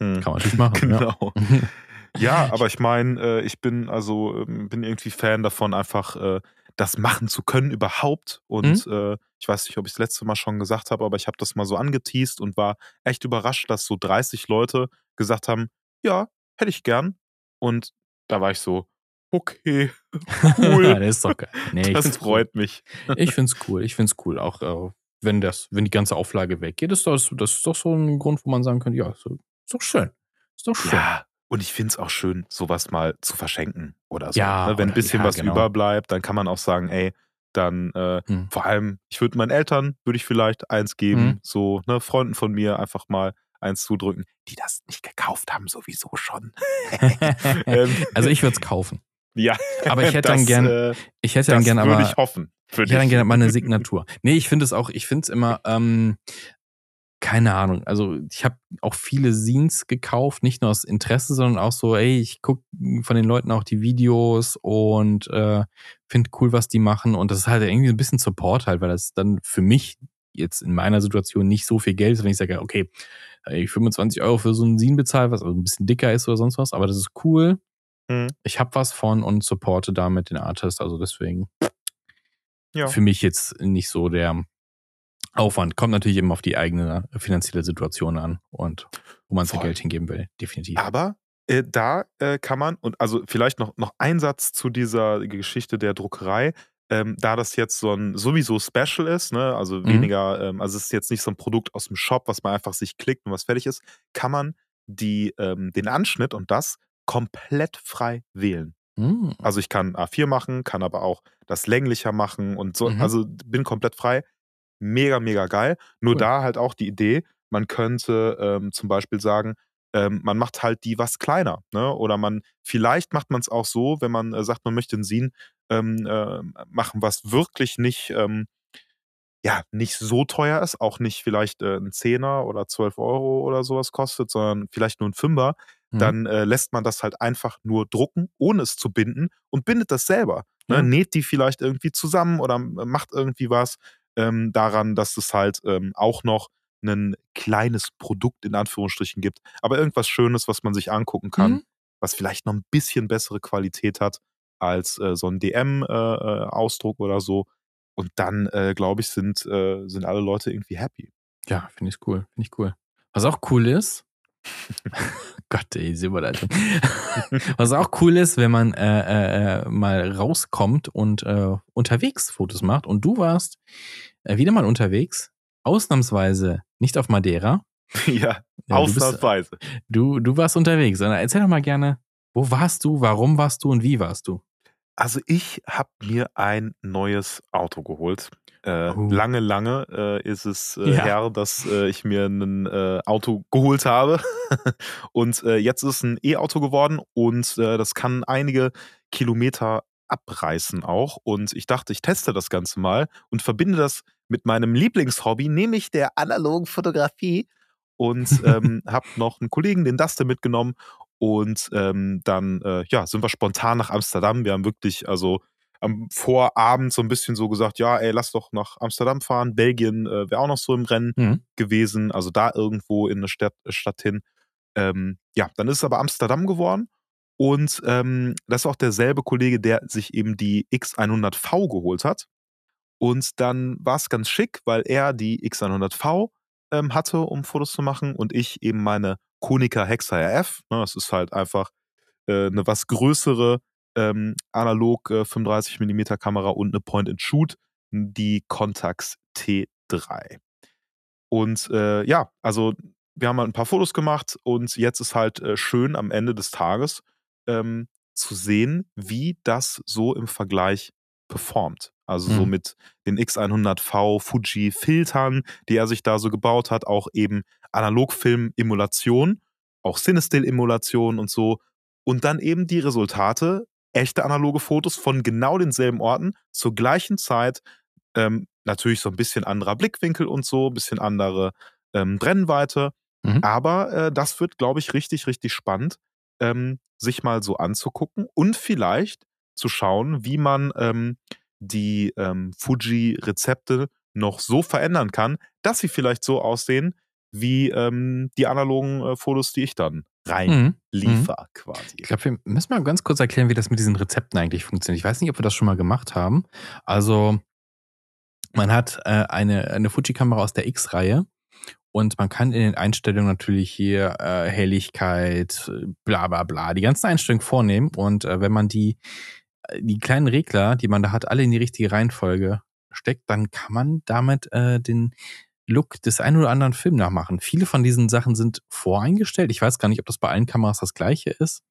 Hm. Kann man natürlich machen. genau. Ja. Ja, aber ich meine, äh, ich bin also ähm, bin irgendwie Fan davon, einfach äh, das machen zu können überhaupt. Und mhm. äh, ich weiß nicht, ob ich das letzte Mal schon gesagt habe, aber ich habe das mal so angeteased und war echt überrascht, dass so 30 Leute gesagt haben, ja, hätte ich gern. Und da war ich so, okay, cool. das ist doch geil. Nee, das freut cool. mich. ich finde es cool. Ich finde es cool. Auch äh, wenn das, wenn die ganze Auflage weggeht, ist das, das ist doch so ein Grund, wo man sagen könnte, ja, ist doch schön. Ist doch schön. Ja, und ich finde es auch schön, sowas mal zu verschenken oder so. Ja, ne? Wenn ein bisschen ja, was genau. überbleibt, dann kann man auch sagen, ey, dann äh, Hm. vor allem, ich würde meinen Eltern, würde ich vielleicht eins geben, Mhm. so, ne, Freunden von mir einfach mal eins zudrücken, die das nicht gekauft haben, sowieso schon. ähm, Also ich würde es kaufen. ja, Aber ich hätte dann das, gern, äh, ich hätte dann gern würde aber, ich hoffen. Für ich hätte dann gerne mal eine Signatur. Nee, ich finde es auch, ich finde es immer, ähm, keine Ahnung. Also ich habe auch viele Scenes gekauft, nicht nur aus Interesse, sondern auch so, ey, ich gucke von den Leuten auch die Videos und äh, finde cool, was die machen. Und das ist halt irgendwie ein bisschen Support halt, weil das dann für mich jetzt in meiner Situation nicht so viel Geld ist, wenn ich sage, okay, ich 25 Euro für so einen Scene bezahle, was also ein bisschen dicker ist oder sonst was, aber das ist cool. Mhm. Ich habe was von und supporte damit den Artist, also deswegen Ja. für mich jetzt nicht so der Aufwand. Kommt natürlich immer auf die eigene finanzielle Situation an und wo man sein. Geld hingeben will, definitiv. Aber äh, da äh, kann man, und also vielleicht noch, noch ein Satz zu dieser Geschichte der Druckerei. Ähm, da das jetzt so ein sowieso Special ist, ne, also Mhm. weniger, ähm, also es ist jetzt nicht so ein Produkt aus dem Shop, was man einfach sich klickt und was fertig ist, kann man die, ähm, den Anschnitt und das komplett frei wählen. Hm. Also ich kann A4 machen, kann aber auch das länglicher machen und so, Mhm. also bin komplett frei. Mega, mega geil. Nur Cool. da halt auch die Idee, man könnte ähm, zum Beispiel sagen, ähm, man macht halt die was kleiner. Ne? Oder man, vielleicht macht man es auch so, wenn man äh, sagt, man möchte ein Scene ähm, äh, machen, was wirklich nicht, ähm, ja, nicht so teuer ist, auch nicht vielleicht äh, ein Zehner oder 12 Euro oder sowas kostet, sondern vielleicht nur ein Fünfer, Mhm. dann äh, lässt man das halt einfach nur drucken, ohne es zu binden und bindet das selber. Ne? Ja. Näht die vielleicht irgendwie zusammen oder äh, macht irgendwie was ähm, daran, dass es halt ähm, auch noch ein kleines Produkt in Anführungsstrichen gibt, aber irgendwas Schönes, was man sich angucken kann, Mhm. was vielleicht noch ein bisschen bessere Qualität hat als äh, so ein DM-Ausdruck oder so. Und dann, äh, glaube ich, sind, äh, sind alle Leute irgendwie happy. Ja, finde ich cool. Finde ich cool. Was auch cool ist, Gott, ey, diese Überleitung. Was auch cool ist, wenn man äh, äh, äh, mal rauskommt und äh, unterwegs Fotos macht. Und du warst äh, wieder mal unterwegs, ausnahmsweise nicht auf Madeira. ja, Ja, du, bist, ausnahmsweise. du, du warst unterwegs. Sondern Erzähl doch mal gerne, wo warst du, warum warst du und wie warst du? Also ich habe mir ein neues Auto geholt. Äh, Oh. Lange, lange äh, ist es äh, Ja. her, dass äh, ich mir ein äh, Auto geholt habe. und äh, jetzt ist es ein E-Auto geworden und das kann einige Kilometer abreißen auch. Und ich dachte, ich teste das Ganze mal und verbinde das mit meinem Lieblingshobby, nämlich der analogen Fotografie. Und ähm, habe noch einen Kollegen, den Dustin, mitgenommen. Und ähm, dann ja, sind wir spontan nach Amsterdam. Wir haben wirklich, also am Vorabend so ein bisschen so gesagt, ja, ey, lass doch nach Amsterdam fahren. Belgien äh, wäre auch noch so im Rennen Mhm. gewesen. also da irgendwo in eine Stadt, Stadt hin. Ähm, ja, dann ist es aber Amsterdam geworden. Und ähm, das ist auch derselbe Kollege, der sich eben die X100V geholt hat. Und dann war es ganz schick, weil er die X100V ähm, hatte, um Fotos zu machen und ich eben meine Konica Hexa RF. Ne, das ist halt einfach äh, eine was größere ähm, analog äh, 35 mm Kamera und eine Point-and-Shoot, die Contax T3. Und äh, ja, also wir haben halt ein paar Fotos gemacht und jetzt ist halt äh, schön am Ende des Tages ähm, zu sehen, wie das so im Vergleich performt. Also so Mhm. mit den X100V Fuji Filtern, die er sich da so gebaut hat, auch eben Analogfilm-Emulation, auch Cinestill-Emulation und so. Und dann eben die Resultate, echte analoge Fotos von genau denselben Orten zur gleichen Zeit. Ähm, natürlich so ein bisschen anderer Blickwinkel und so, ein bisschen andere ähm, Brennweite. Mhm. Aber äh, das wird, glaube ich, richtig, richtig spannend, ähm, sich mal so anzugucken und vielleicht zu schauen, wie man ähm, die ähm, Fuji-Rezepte noch so verändern kann, dass sie vielleicht so aussehen wie ähm, die analogen äh, Fotos, die ich dann Mhm. reinliefer, quasi. Ich glaube, wir müssen mal ganz kurz erklären, wie das mit diesen Rezepten eigentlich funktioniert. Ich weiß nicht, ob wir das schon mal gemacht haben. Also, man hat äh, eine, eine Fuji-Kamera aus der X-Reihe und man kann in den Einstellungen natürlich hier äh, Helligkeit, bla bla bla, die ganzen Einstellungen vornehmen. Und äh, wenn man die, äh, die kleinen Regler, die man da hat, alle in die richtige Reihenfolge steckt, dann kann man damit äh, den Look des einen oder anderen Films nachmachen. Viele von diesen Sachen sind voreingestellt. Ich weiß gar nicht, ob das bei allen Kameras das gleiche ist.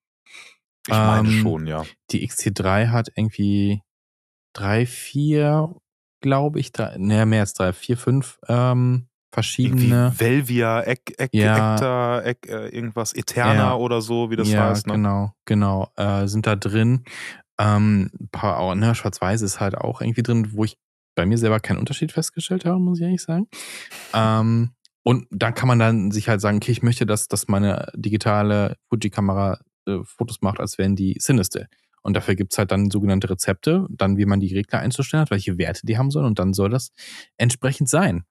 Ich meine Ähm, schon, ja. Die XT3 hat irgendwie drei, vier, glaube ich, drei, ne, mehr als drei, vier, fünf ähm, verschiedene. Irgendwie Velvia, Ek, Ek, Ja. Ekta, Ek, äh, irgendwas, Eterna Ja. oder so, wie das ja, heißt. Ne? genau, genau, äh, sind da drin. Ähm, ein paar, auch, ne, Schwarz-Weiß ist halt auch irgendwie drin, wo ich bei mir selber keinen Unterschied festgestellt habe, muss ich ehrlich sagen. Ähm, und dann kann man dann sich halt sagen, okay, ich möchte, dass, dass meine digitale Fuji-Kamera äh, Fotos macht, als wären die Cinestill. Und dafür gibt's halt dann sogenannte Rezepte, dann wie man die Regler einzustellen hat, welche Werte die haben sollen und dann soll das entsprechend sein.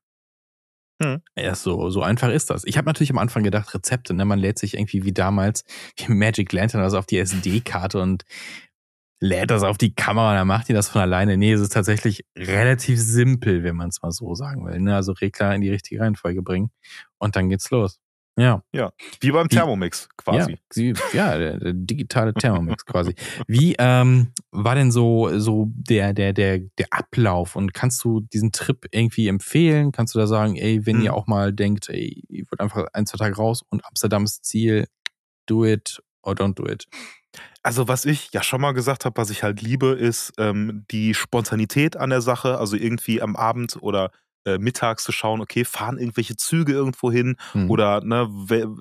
Hm. Ja, so, so einfach ist das. Ich habe natürlich am Anfang gedacht, Rezepte, ne? Man lädt sich irgendwie wie damals wie Magic Lantern also auf die SD-Karte und lädt das auf die Kamera und dann macht die das von alleine. Nee, es ist tatsächlich relativ simpel, wenn man es mal so sagen will. Ne? Also Regler in die richtige Reihenfolge bringen und dann geht's los. Ja. Wie beim Thermomix quasi. Ja, ja der, der digitale Thermomix quasi. Wie ähm, war denn so, so der, der, der, der Ablauf und kannst du diesen Trip irgendwie empfehlen? Kannst du da sagen, ey, wenn Hm. ihr auch mal denkt, ey, ihr wollt einfach ein, zwei Tage raus und Amsterdam ist Ziel, do it or don't do it. Also was ich ja schon mal gesagt habe, was ich halt liebe, ist ähm, die Spontanität an der Sache. Also irgendwie am Abend oder äh, mittags zu schauen, okay, fahren irgendwelche Züge irgendwo hin Hm. oder ne,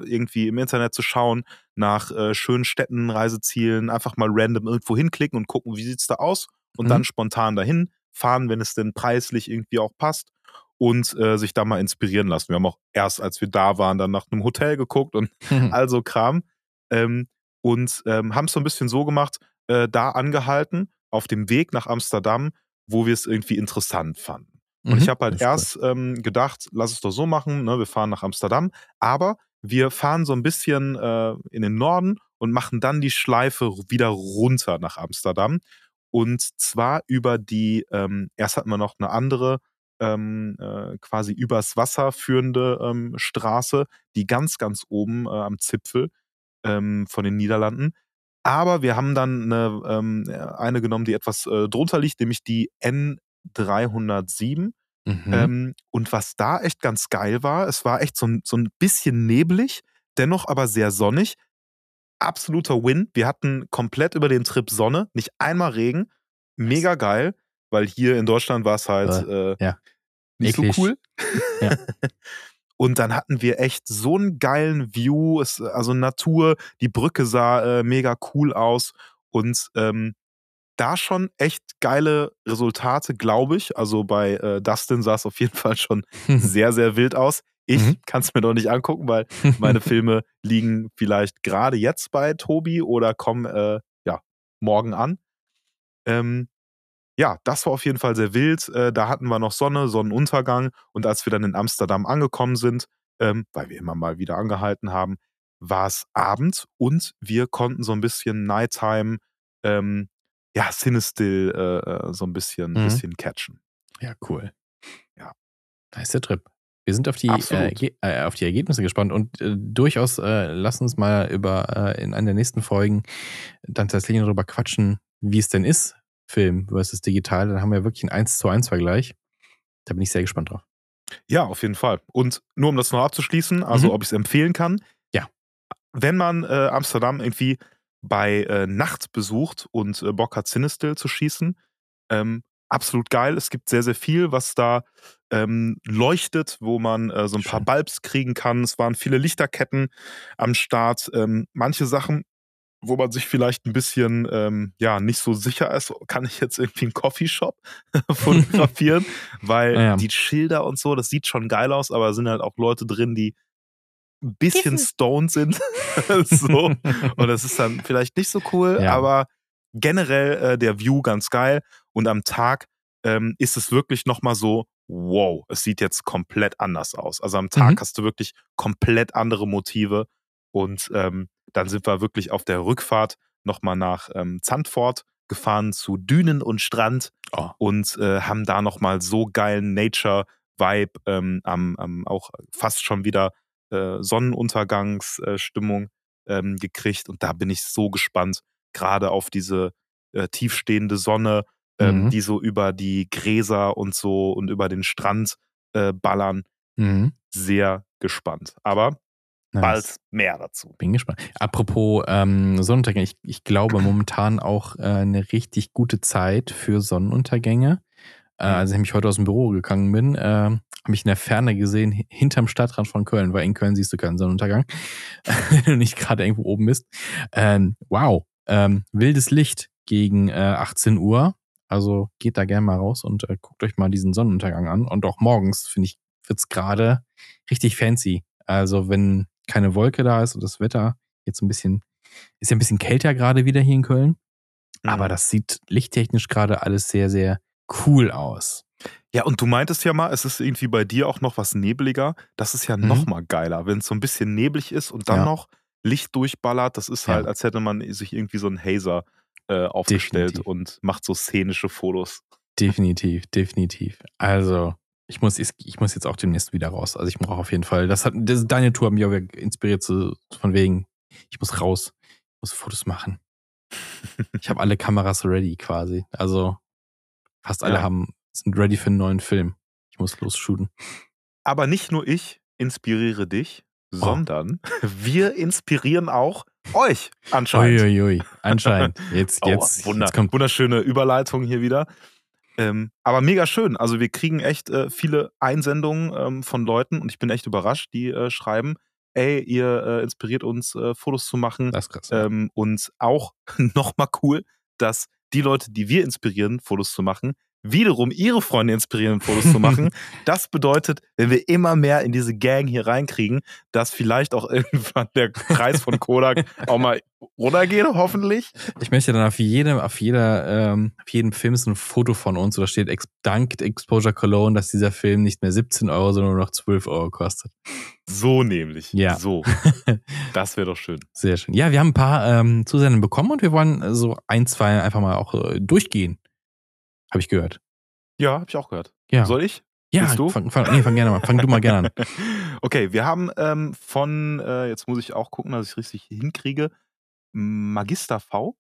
irgendwie im Internet zu schauen nach äh, schönen Städten, Reisezielen, einfach mal random irgendwo hinklicken und gucken, wie sieht's da aus und Mhm. dann spontan dahin fahren, wenn es denn preislich irgendwie auch passt und äh, sich da mal inspirieren lassen. Wir haben auch erst, als wir da waren, dann nach einem Hotel geguckt und also Kram. Ähm, und ähm, haben es so ein bisschen so gemacht, äh, da angehalten, auf dem Weg nach Amsterdam, wo wir es irgendwie interessant fanden. Und ich Mhm. habe halt erst ähm, gedacht, lass es doch so machen, ne, wir fahren nach Amsterdam, aber wir fahren so ein bisschen äh, in den Norden und machen dann die Schleife wieder runter nach Amsterdam. Und zwar über die, ähm, erst hatten wir noch eine andere, ähm, äh, quasi übers Wasser führende ähm, Straße, die ganz, ganz oben äh, am Zipfel ähm, von den Niederlanden. Aber wir haben dann eine, ähm, eine genommen, die etwas äh, drunter liegt, nämlich die N307. Mhm. Ähm, und was da echt ganz geil war, es war echt so ein, so ein bisschen neblig, dennoch aber sehr sonnig. Absoluter Win. Wir hatten komplett über den Trip Sonne, nicht einmal Regen. Mega geil, weil hier in Deutschland war es halt äh, ja. nicht Eklig. so cool. Ja. Und dann hatten wir echt so einen geilen View, es, also Natur, die Brücke sah äh, mega cool aus und ähm, da schon echt geile Resultate, glaube ich. Also bei äh, Dustin sah es auf jeden Fall schon sehr, sehr wild aus. Ich Mhm. kann es mir noch nicht angucken, weil meine Filme liegen vielleicht gerade jetzt bei Tobi oder kommen äh, ja morgen an. Ähm, ja, das war auf jeden Fall sehr wild. Äh, da hatten wir noch Sonne, Sonnenuntergang und als wir dann in Amsterdam angekommen sind, ähm, weil wir immer mal wieder angehalten haben, war es Abend und wir konnten so ein bisschen Nighttime, ähm, ja, Cinestill äh, äh, so ein bisschen, Mhm. bisschen catchen. Ja, cool. Ja. Ist der Trip. Wir sind auf die, äh, äh, auf die Ergebnisse gespannt und äh, durchaus äh, lass uns mal über äh, in einer der nächsten Folgen dann tatsächlich darüber quatschen, wie es denn ist, Film versus digital. Dann haben wir wirklich einen 1 zu 1 Vergleich. Da bin ich sehr gespannt drauf. Ja, auf jeden Fall. Und nur um das noch abzuschließen, also Mhm. ob ich es empfehlen kann. Ja. Wenn man äh, Amsterdam irgendwie bei äh, Nacht besucht und äh, Bock hat, Cinestill zu schießen, ähm, absolut geil. Es gibt sehr, sehr viel, was da ähm, leuchtet, wo man äh, so ein paar Schön. Bulbs kriegen kann. Es waren viele Lichterketten am Start. Ähm, manche Sachen, wo man sich vielleicht ein bisschen ähm, ja nicht so sicher ist, kann ich jetzt irgendwie einen Coffeeshop fotografieren, weil Ah ja. die Schilder und so, das sieht schon geil aus, aber es sind halt auch Leute drin, die ein bisschen stoned sind. so. Und das ist dann vielleicht nicht so cool, Ja. aber generell äh, der View ganz geil. Und am Tag ähm, ist es wirklich nochmal so, wow, es sieht jetzt komplett anders aus. Also am Tag Mhm. hast du wirklich komplett andere Motive. Und ähm, dann sind wir wirklich auf der Rückfahrt nochmal nach ähm, Zandvoort gefahren zu Dünen und Strand Oh. und äh, haben da nochmal so geilen Nature-Vibe, ähm, am, am auch fast schon wieder äh, Sonnenuntergangsstimmung ähm, gekriegt. Und da bin ich so gespannt, gerade auf diese äh, tiefstehende Sonne, ähm, Mhm. die so über die Gräser und so und über den Strand äh, ballern. Mhm. Sehr gespannt. Aber nice. bald mehr dazu. Bin gespannt. Apropos ähm, Sonnenuntergänge, ich, ich glaube momentan auch äh, eine richtig gute Zeit für Sonnenuntergänge. Äh, als ich mich heute aus dem Büro gegangen bin, äh, habe ich in der Ferne gesehen, hinterm Stadtrand von Köln, weil in Köln siehst du keinen Sonnenuntergang, wenn du nicht gerade irgendwo oben bist. Ähm, wow, ähm, wildes Licht gegen äh, 18 Uhr. Also geht da gerne mal raus und äh, guckt euch mal diesen Sonnenuntergang an. Und auch morgens, finde ich, wird's gerade richtig fancy. Also wenn keine Wolke da ist und das Wetter jetzt ein bisschen, ist ja ein bisschen kälter gerade wieder hier in Köln. Mhm. Aber das sieht lichttechnisch gerade alles sehr, sehr cool aus. Ja, und du meintest ja mal, es ist irgendwie bei dir auch noch was nebliger. Das ist ja mhm. noch mal geiler, wenn es so ein bisschen neblig ist und dann ja. noch Licht durchballert. Das ist halt, ja. als hätte man sich irgendwie so einen Hazer äh, aufgestellt definitiv. und macht so szenische Fotos. Definitiv, definitiv. Also, ich muss, ich muss jetzt auch demnächst wieder raus. Also ich brauche auf jeden Fall. Das hat, das, deine Tour hat mich auch inspiriert zu, von wegen, ich muss raus, ich muss Fotos machen. ich habe alle Kameras ready quasi. Also fast alle ja. haben, sind ready für einen neuen Film. Ich muss losshooten. Aber nicht nur ich inspiriere dich, oh. sondern wir inspirieren auch euch anscheinend. Uiuiui, ui, ui. anscheinend. Jetzt, oh, jetzt, Wunder, jetzt kommt wunderschöne Überleitung hier wieder. Ähm, aber mega schön. Also wir kriegen echt äh, viele Einsendungen ähm, von Leuten und ich bin echt überrascht, die äh, schreiben, ey, ihr äh, inspiriert uns, äh, Fotos zu machen. Das ist krass. Ähm, und auch nochmal cool, dass die Leute, die wir inspirieren, Fotos zu machen, wiederum ihre Freunde inspirieren, Fotos zu machen. das bedeutet, wenn wir immer mehr in diese Gang hier reinkriegen, dass vielleicht auch irgendwann der Kreis von Kodak auch mal runtergeht, hoffentlich. Ich möchte dann auf jedem, auf jeder, ähm, auf jedem Film ist ein Foto von uns, oder steht dank Exposure Cologne, dass dieser Film nicht mehr 17 Euro, sondern nur noch 12 Euro kostet. So nämlich. Ja. So. Das wäre doch schön. Sehr schön. Ja, wir haben ein paar ähm, Zusendungen bekommen und wir wollen so ein, zwei einfach mal auch äh, durchgehen. Habe ich gehört. Ja, habe ich auch gehört. Ja. Soll ich? Ja, du? Fang, fang, nee, fang gerne mal. Fang du mal gerne an. okay, wir haben ähm, von, äh, jetzt muss ich auch gucken, dass ich richtig hinkriege, Magister V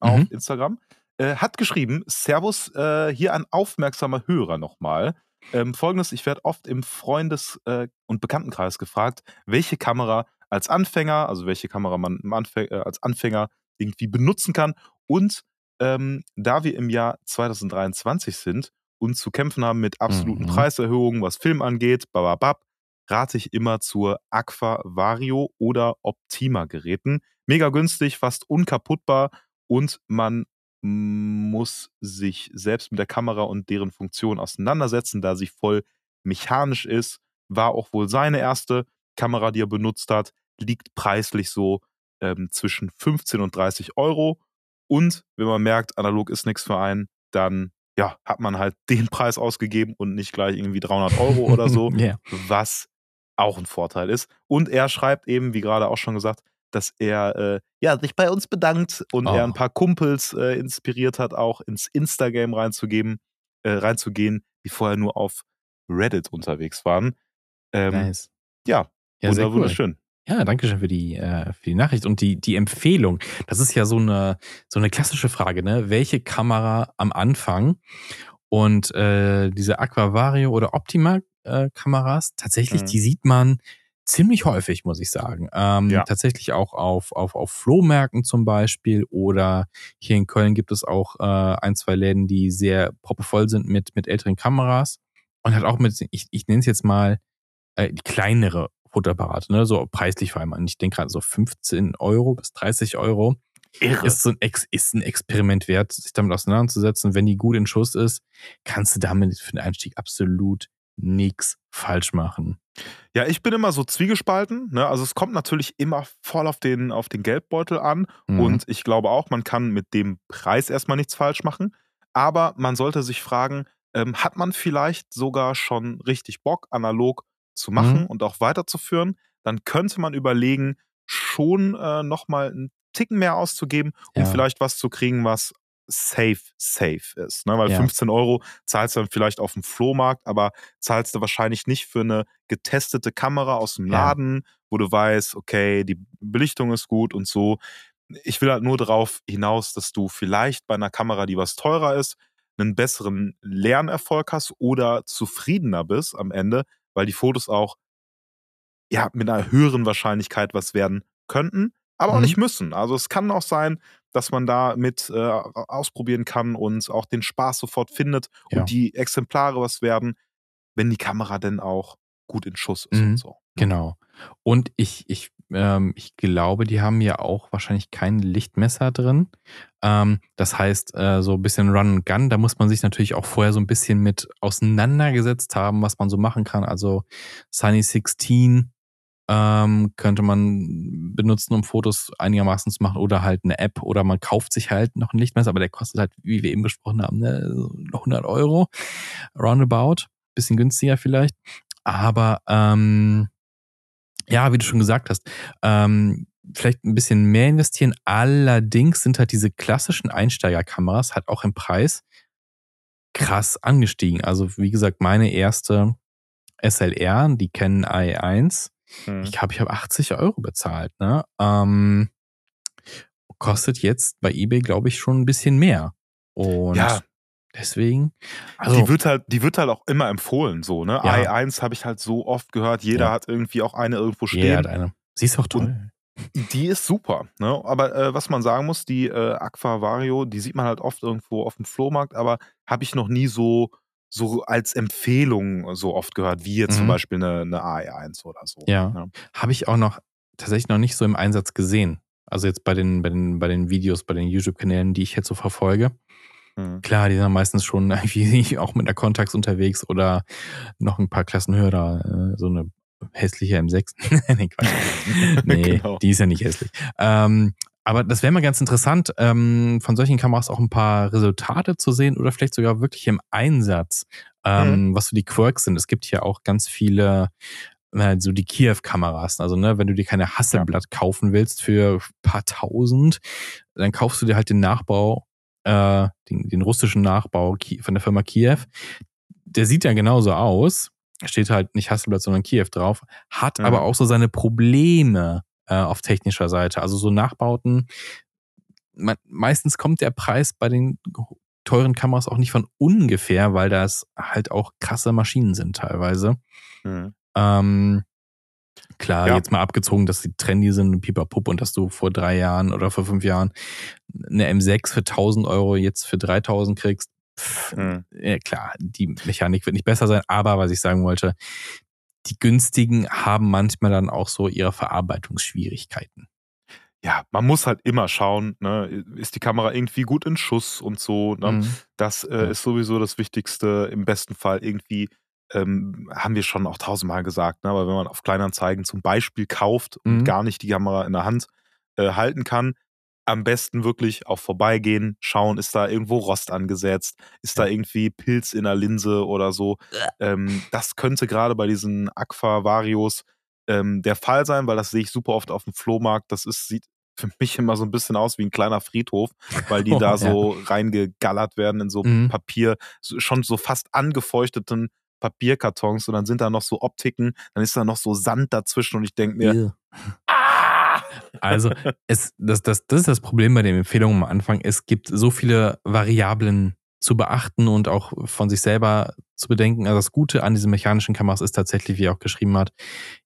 auf mhm. Instagram, äh, hat geschrieben, Servus, äh, hier ein aufmerksamer Hörer nochmal. Ähm, Folgendes, ich werde oft im Freundes- äh, und Bekanntenkreis gefragt, welche Kamera als Anfänger, also welche Kamera man Anfäng äh, als Anfänger irgendwie benutzen kann und ähm, da wir im Jahr 2023 sind und zu kämpfen haben mit absoluten mhm. Preiserhöhungen, was Film angeht, bababab, rate ich immer zur Aqua Vario oder Optima Geräten. Mega günstig, fast unkaputtbar und man muss sich selbst mit der Kamera und deren Funktion auseinandersetzen, da sie voll mechanisch ist. War auch wohl seine erste Kamera, die er benutzt hat. Liegt preislich so ähm, zwischen 15 und 30 Euro. Und wenn man merkt, analog ist nichts für einen, dann ja, hat man halt den Preis ausgegeben und nicht gleich irgendwie 300 Euro oder so, yeah. was auch ein Vorteil ist. Und er schreibt eben, wie gerade auch schon gesagt, dass er äh, ja, sich bei uns bedankt und oh. er ein paar Kumpels äh, inspiriert hat, auch ins Instagram reinzugeben, äh, reinzugehen, die vorher nur auf Reddit unterwegs waren. Ähm, nice. Ja, ja wunder, cool. Ja, danke schön für die, äh, für die Nachricht und die, die Empfehlung. Das ist ja so eine, so eine klassische Frage, ne? Welche Kamera am Anfang? Und äh, diese Aquavario oder Optima äh, Kameras, tatsächlich, mhm. die sieht man ziemlich häufig, muss ich sagen. Ähm, ja. Tatsächlich auch auf, auf, auf Flohmärkten zum Beispiel oder hier in Köln gibt es auch äh, ein, zwei Läden, die sehr poppevoll sind mit, mit älteren Kameras und hat auch mit, ich, ich nenne es jetzt mal, äh, kleinere Fotoapparate, ne? so preislich vor allem an. Ich denke gerade so 15 Euro bis 30 Euro. Irre. Ist, so ein Ex ist ein Experiment wert, sich damit auseinanderzusetzen. Wenn die gut in Schuss ist, kannst du damit für den Einstieg absolut nichts falsch machen. Ja, ich bin immer so zwiegespalten. Ne? Also es kommt natürlich immer voll auf den, auf den Geldbeutel an. Mhm. Und ich glaube auch, man kann mit dem Preis erstmal nichts falsch machen. Aber man sollte sich fragen, ähm, hat man vielleicht sogar schon richtig Bock, analog zu machen mhm. und auch weiterzuführen, dann könnte man überlegen, schon äh, nochmal einen Ticken mehr auszugeben, um ja. vielleicht was zu kriegen, was safe, safe ist. Ne? Weil ja. 15 Euro zahlst du dann vielleicht auf dem Flohmarkt, aber zahlst du wahrscheinlich nicht für eine getestete Kamera aus dem Laden, ja. wo du weißt, okay, die Belichtung ist gut und so. Ich will halt nur darauf hinaus, dass du vielleicht bei einer Kamera, die was teurer ist, einen besseren Lernerfolg hast oder zufriedener bist am Ende, weil die Fotos auch ja, mit einer höheren Wahrscheinlichkeit was werden könnten, aber auch Mhm. nicht müssen. Also es kann auch sein, dass man da mit äh, ausprobieren kann und auch den Spaß sofort findet Ja. und die Exemplare was werden, wenn die Kamera denn auch gut in Schuss ist Mhm. und so. Genau. Und ich, ich, ähm, ich glaube, die haben ja auch wahrscheinlich kein Lichtmesser drin. Ähm, das heißt, äh, so ein bisschen Run and Gun, da muss man sich natürlich auch vorher so ein bisschen mit auseinandergesetzt haben, was man so machen kann. Also Sunny 16 ähm, könnte man benutzen, um Fotos einigermaßen zu machen oder halt eine App oder man kauft sich halt noch ein Lichtmesser, aber der kostet halt, wie wir eben besprochen haben, ne, so 100 Euro roundabout, bisschen günstiger vielleicht. Aber ähm, ja, wie du schon gesagt hast, ähm, vielleicht ein bisschen mehr investieren. Allerdings sind halt diese klassischen Einsteigerkameras halt auch im Preis krass angestiegen. Also wie gesagt, meine erste SLR, die Canon i1, Mhm. ich glaube, ich habe 80 Euro bezahlt. Ne? Ähm, kostet jetzt bei eBay, glaube ich, schon ein bisschen mehr. Und Ja. Deswegen, also die, wird halt, die wird halt auch immer empfohlen, so, ne? Ja. i1 habe ich halt so oft gehört, jeder Ja. hat irgendwie auch eine irgendwo jeder stehen. hat eine. Sie ist auch toll. Die ist super, ne? Aber äh, was man sagen muss, die äh, Aqua Vario, die sieht man halt oft irgendwo auf dem Flohmarkt, aber habe ich noch nie so, so als Empfehlung so oft gehört, wie jetzt zum Mhm. Beispiel eine, eine AI1 oder so. Ja. ne? Habe ich auch noch tatsächlich noch nicht so im Einsatz gesehen. Also jetzt bei den, bei den, bei den Videos, bei den YouTube-Kanälen, die ich jetzt so verfolge. Mhm. Klar, die sind meistens schon irgendwie auch mit einer Contax unterwegs oder noch ein paar Klassen höher, äh, so eine hässliche M6. nee, Quatsch. Nee, Genau. die ist ja nicht hässlich. Ähm, aber das wäre mal ganz interessant, ähm, von solchen Kameras auch ein paar Resultate zu sehen oder vielleicht sogar wirklich im Einsatz, ähm, was so die Quirks sind. Es gibt hier auch ganz viele, äh, so die Kiew-Kameras. Also, ne, wenn du dir keine Hasselblatt kaufen willst für ein paar tausend, dann kaufst du dir halt den Nachbau, äh, den, den russischen Nachbau von der Firma Kiew. Der sieht ja genauso aus. Steht halt nicht Hasselblatt, sondern Kiew drauf. Hat Mhm. aber auch so seine Probleme äh, auf technischer Seite. Also so Nachbauten. Man, meistens kommt der Preis bei den teuren Kameras auch nicht von ungefähr, weil das halt auch krasse Maschinen sind teilweise. Mhm. Ähm, klar, Ja. jetzt mal abgezogen, dass die trendy sind und pipapup und dass du vor drei Jahren oder vor fünf Jahren eine M6 für 1000 Euro jetzt für 3000 kriegst. Pff, Mhm. ja, klar, die Mechanik wird nicht besser sein, aber was ich sagen wollte, die günstigen haben manchmal dann auch so ihre Verarbeitungsschwierigkeiten. Ja, man muss halt immer schauen, ne? ist die Kamera irgendwie gut in Schuss und so. Ne? Mhm. Das äh, ist sowieso das Wichtigste. Im besten Fall irgendwie, ähm, haben wir schon auch tausendmal gesagt, ne? aber wenn man auf Kleinanzeigen zum Beispiel kauft und Mhm. gar nicht die Kamera in der Hand äh, halten kann, am besten wirklich auch vorbeigehen, schauen, ist da irgendwo Rost angesetzt, ist da irgendwie Pilz in der Linse oder so. Ähm, das könnte gerade bei diesen Aqua Varios ähm, der Fall sein, weil das sehe ich super oft auf dem Flohmarkt. Das ist, sieht für mich immer so ein bisschen aus wie ein kleiner Friedhof, weil die Oh, da ja. so reingegallert werden in so Mhm. Papier, schon so fast angefeuchteten Papierkartons und dann sind da noch so Optiken, dann ist da noch so Sand dazwischen und ich denke mir, Ew. ah! Also, es, das, das, das ist das Problem bei den Empfehlungen am Anfang. Es gibt so viele Variablen zu beachten und auch von sich selber zu bedenken. Also das Gute an diesen mechanischen Kameras ist tatsächlich, wie er auch geschrieben hat,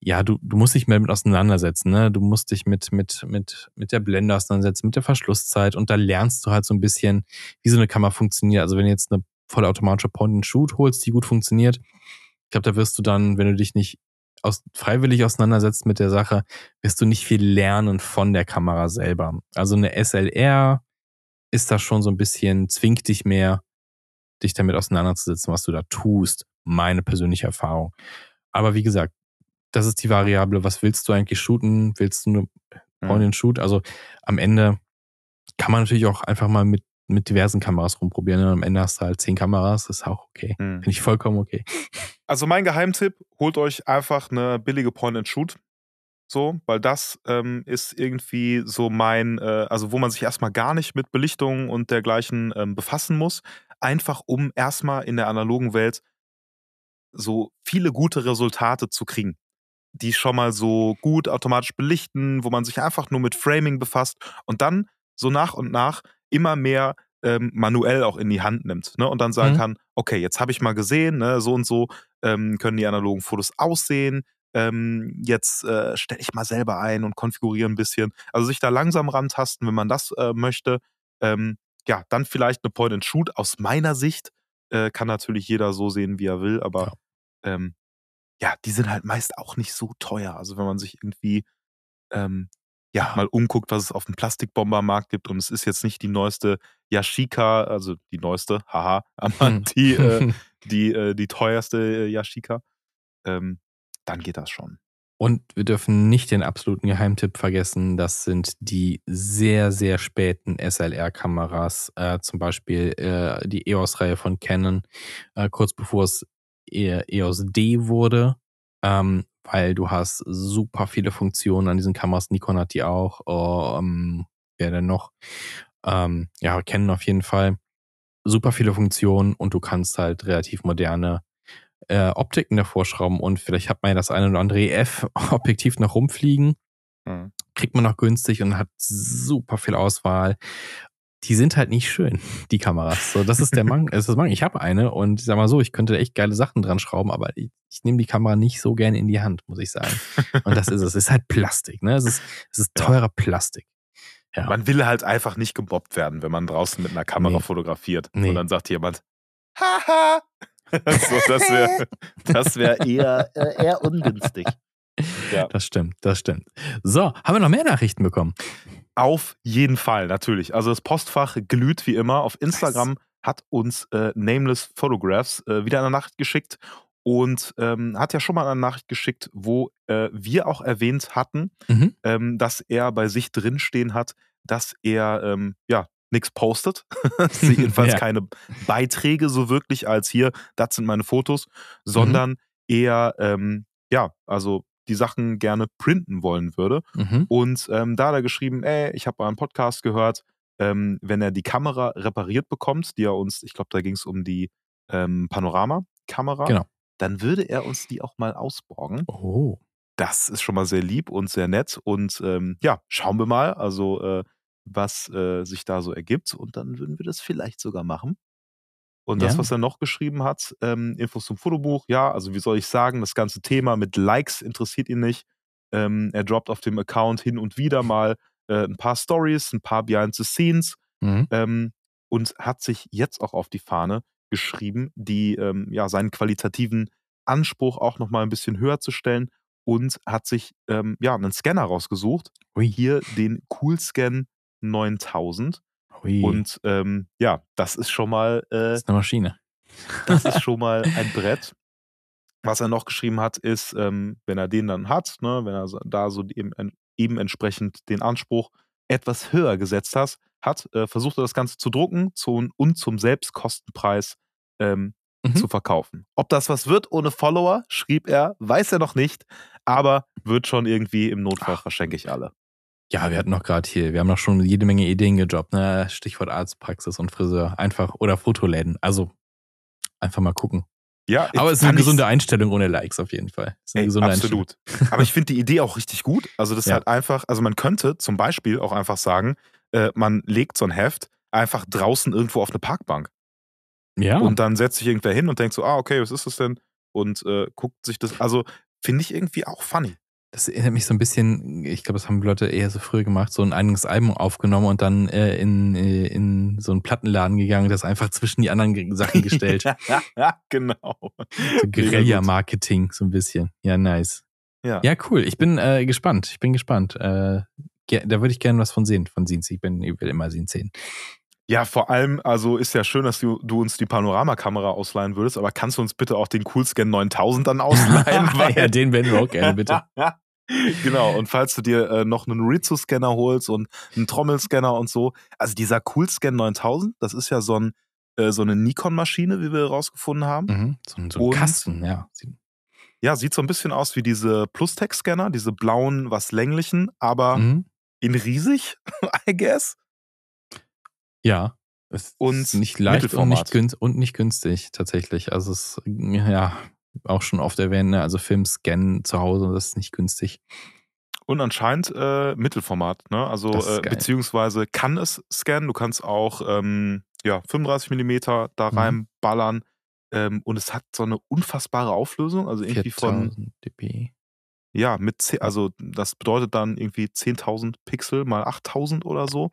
ja, du, du musst dich mehr mit auseinandersetzen. Ne? Du musst dich mit, mit, mit, mit der Blende auseinandersetzen, mit der Verschlusszeit und da lernst du halt so ein bisschen, wie so eine Kamera funktioniert. Also wenn du jetzt eine vollautomatische Point-and-Shoot holst, die gut funktioniert, ich glaube, da wirst du dann, wenn du dich nicht aus, freiwillig auseinandersetzt mit der Sache, wirst du nicht viel lernen von der Kamera selber. Also eine SLR ist da schon so ein bisschen, zwingt dich mehr, dich damit auseinanderzusetzen, was du da tust. Meine persönliche Erfahrung. Aber wie gesagt, das ist die Variable, was willst du eigentlich shooten? Willst du eine Point and Shoot? Also am Ende kann man natürlich auch einfach mal mit, mit diversen Kameras rumprobieren. Und am Ende hast du halt zehn Kameras, das ist auch okay. Hm. Finde ich vollkommen okay. Also mein Geheimtipp, holt euch einfach eine billige Point-and-Shoot. So, weil das ähm, ist irgendwie so mein, äh, also wo man sich erstmal gar nicht mit Belichtung und dergleichen ähm, befassen muss. Einfach um erstmal in der analogen Welt so viele gute Resultate zu kriegen. Die schon mal so gut automatisch belichten, wo man sich einfach nur mit Framing befasst und dann so nach und nach immer mehr ähm, manuell auch in die Hand nimmt ne? und dann sagen Mhm. kann, okay, jetzt habe ich mal gesehen, ne, so und so ähm, können die analogen Fotos aussehen. ähm, jetzt äh, stelle ich mal selber ein und konfiguriere ein bisschen. Also sich da langsam rantasten, wenn man das äh, möchte. Ähm, ja, dann vielleicht eine Point-and-Shoot. Aus meiner Sicht äh, kann natürlich jeder so sehen, wie er will, aber ja. Ähm, ja, die sind halt meist auch nicht so teuer. Also wenn man sich irgendwie ähm, ja, mal umguckt, was es auf dem Plastikbombermarkt gibt und es ist jetzt nicht die neueste Yashica, also die neueste, haha, aber hm. die, äh, die, äh, die teuerste äh, Yashica, ähm, dann geht das schon. Und wir dürfen nicht den absoluten Geheimtipp vergessen. Das sind die sehr, sehr späten SLR-Kameras. Äh, zum Beispiel äh, die EOS-Reihe von Canon, äh, kurz bevor es EOS D wurde. Ähm, weil du hast super viele Funktionen an diesen Kameras. Nikon hat die auch. Ähm, wer denn noch? Ähm, ja, Canon auf jeden Fall. Super viele Funktionen und du kannst halt relativ moderne äh, Optiken davor schrauben und vielleicht hat man ja das eine oder andere EF-Objektiv noch rumfliegen. Mhm. Kriegt man noch günstig und hat super viel Auswahl. Die sind halt nicht schön, die Kameras. So, das ist der Mangel. ist das Mangel. Ich habe eine und ich sag mal so, ich könnte echt geile Sachen dran schrauben, aber ich, ich nehme die Kamera nicht so gerne in die Hand, muss ich sagen. Und das ist es. Es ist halt Plastik, ne? Es ist, es ist teurer. Plastik. Ja. Man will halt einfach nicht gebobbt werden, wenn man draußen mit einer Kamera nee. fotografiert. Nee. Und dann sagt jemand, haha, so, das wäre das wär eher, äh, eher ungünstig. Ja. Das stimmt, das stimmt. So, haben wir noch mehr Nachrichten bekommen? Auf jeden Fall, natürlich. Also das Postfach glüht wie immer. Auf Instagram nice. hat uns äh, Nameless Photographs äh, wieder eine Nachricht geschickt und ähm, hat ja schon mal eine Nachricht geschickt, wo äh, wir auch erwähnt hatten, mhm. ähm, dass er bei sich drinstehen hat, dass er ähm, ja nichts postet. jedenfalls ja. keine Beiträge so wirklich als hier, das sind meine Fotos, mhm. sondern mhm. eher, ähm, ja, also die Sachen gerne printen wollen würde. Mhm. Und ähm, da hat er geschrieben, ey, ich habe einen Podcast gehört, ähm, wenn er die Kamera repariert bekommt, die er uns, ich glaube, da ging es um die ähm, Panorama-Kamera, genau. dann würde er uns die auch mal ausborgen. Oh. Das ist schon mal sehr lieb und sehr nett. Und ähm, ja, schauen wir mal. Also äh, was äh, sich da so ergibt. Und dann würden wir das vielleicht sogar machen. Und das, was er noch geschrieben hat, ähm, Infos zum Fotobuch, ja, also wie soll ich sagen, das ganze Thema mit Likes interessiert ihn nicht. Ähm, er droppt auf dem Account hin und wieder mal äh, ein paar Stories, ein paar Behind the Scenes mhm. ähm, und hat sich jetzt auch auf die Fahne geschrieben, die ähm, ja seinen qualitativen Anspruch auch noch mal ein bisschen höher zu stellen und hat sich ähm, ja einen Scanner rausgesucht. Ui. Hier den Coolscan 9000. Ui. Und ähm, ja, das ist schon mal. Äh, das ist eine Maschine. Das ist schon mal ein Brett. Was er noch geschrieben hat, ist, ähm, wenn er den dann hat, ne, wenn er da so eben, eben entsprechend den Anspruch etwas höher gesetzt hat, hat äh, versucht er das Ganze zu drucken zu, und zum Selbstkostenpreis ähm, mhm. zu verkaufen. Ob das was wird ohne Follower, schrieb er, weiß er noch nicht, aber wird schon irgendwie im Notfall Ach. verschenke ich alle. Ja, wir hatten noch gerade hier, wir haben noch schon jede Menge Ideen gedroppt, ne? Stichwort Arztpraxis und Friseur. Einfach oder Fotoläden. Also einfach mal gucken. Ja, aber es ist eine gesunde Einstellung ohne Likes auf jeden Fall. Ey, absolut. aber ich finde die Idee auch richtig gut. Also das ja. ist halt einfach, also man könnte zum Beispiel auch einfach sagen, äh, man legt so ein Heft einfach draußen irgendwo auf eine Parkbank. Ja. Und dann setzt sich irgendwer hin und denkt so, ah, okay, was ist das denn? Und äh, guckt sich das, also finde ich irgendwie auch funny. Das erinnert mich so ein bisschen, ich glaube, das haben Leute eher so früher gemacht, so ein eigenes Album aufgenommen und dann äh, in, äh, in so einen Plattenladen gegangen, das einfach zwischen die anderen Sachen gestellt. ja, genau. So Guerilla-Marketing, so ein bisschen. Ja, nice. Ja, ja cool. Ich bin äh, gespannt. Ich bin gespannt. Äh, da würde ich gerne was von sehen, von Sins. Ich, bin, ich will immer Sins sehen. Ja, vor allem, also ist ja schön, dass du, du uns die Panoramakamera ausleihen würdest, aber kannst du uns bitte auch den Coolscan 9000 dann ausleihen? ja, den werden wir auch gerne, bitte. genau, und falls du dir äh, noch einen Ritsu-Scanner holst und einen Trommelscanner und so, also dieser Coolscan 9000, das ist ja so, ein, äh, so eine Nikon-Maschine, wie wir herausgefunden haben. Mhm, so, so ein und, Kasten, ja. Ja, sieht so ein bisschen aus wie diese Plus-Tech-Scanner, diese blauen, was länglichen, aber mhm. in riesig, I guess. Ja. Es und ist nicht leicht und nicht, günstig, und nicht günstig tatsächlich. Also es ist ja auch schon oft erwähnt, ne? also Film scannen zu Hause, das ist nicht günstig. Und anscheinend äh, Mittelformat, ne? Also äh, beziehungsweise kann es scannen. Du kannst auch ähm, ja, 35 mm da mhm. reinballern. Ähm, und es hat so eine unfassbare Auflösung, also irgendwie von dB. Ja, mit, also das bedeutet dann irgendwie 10.000 Pixel mal 8.000 oder so,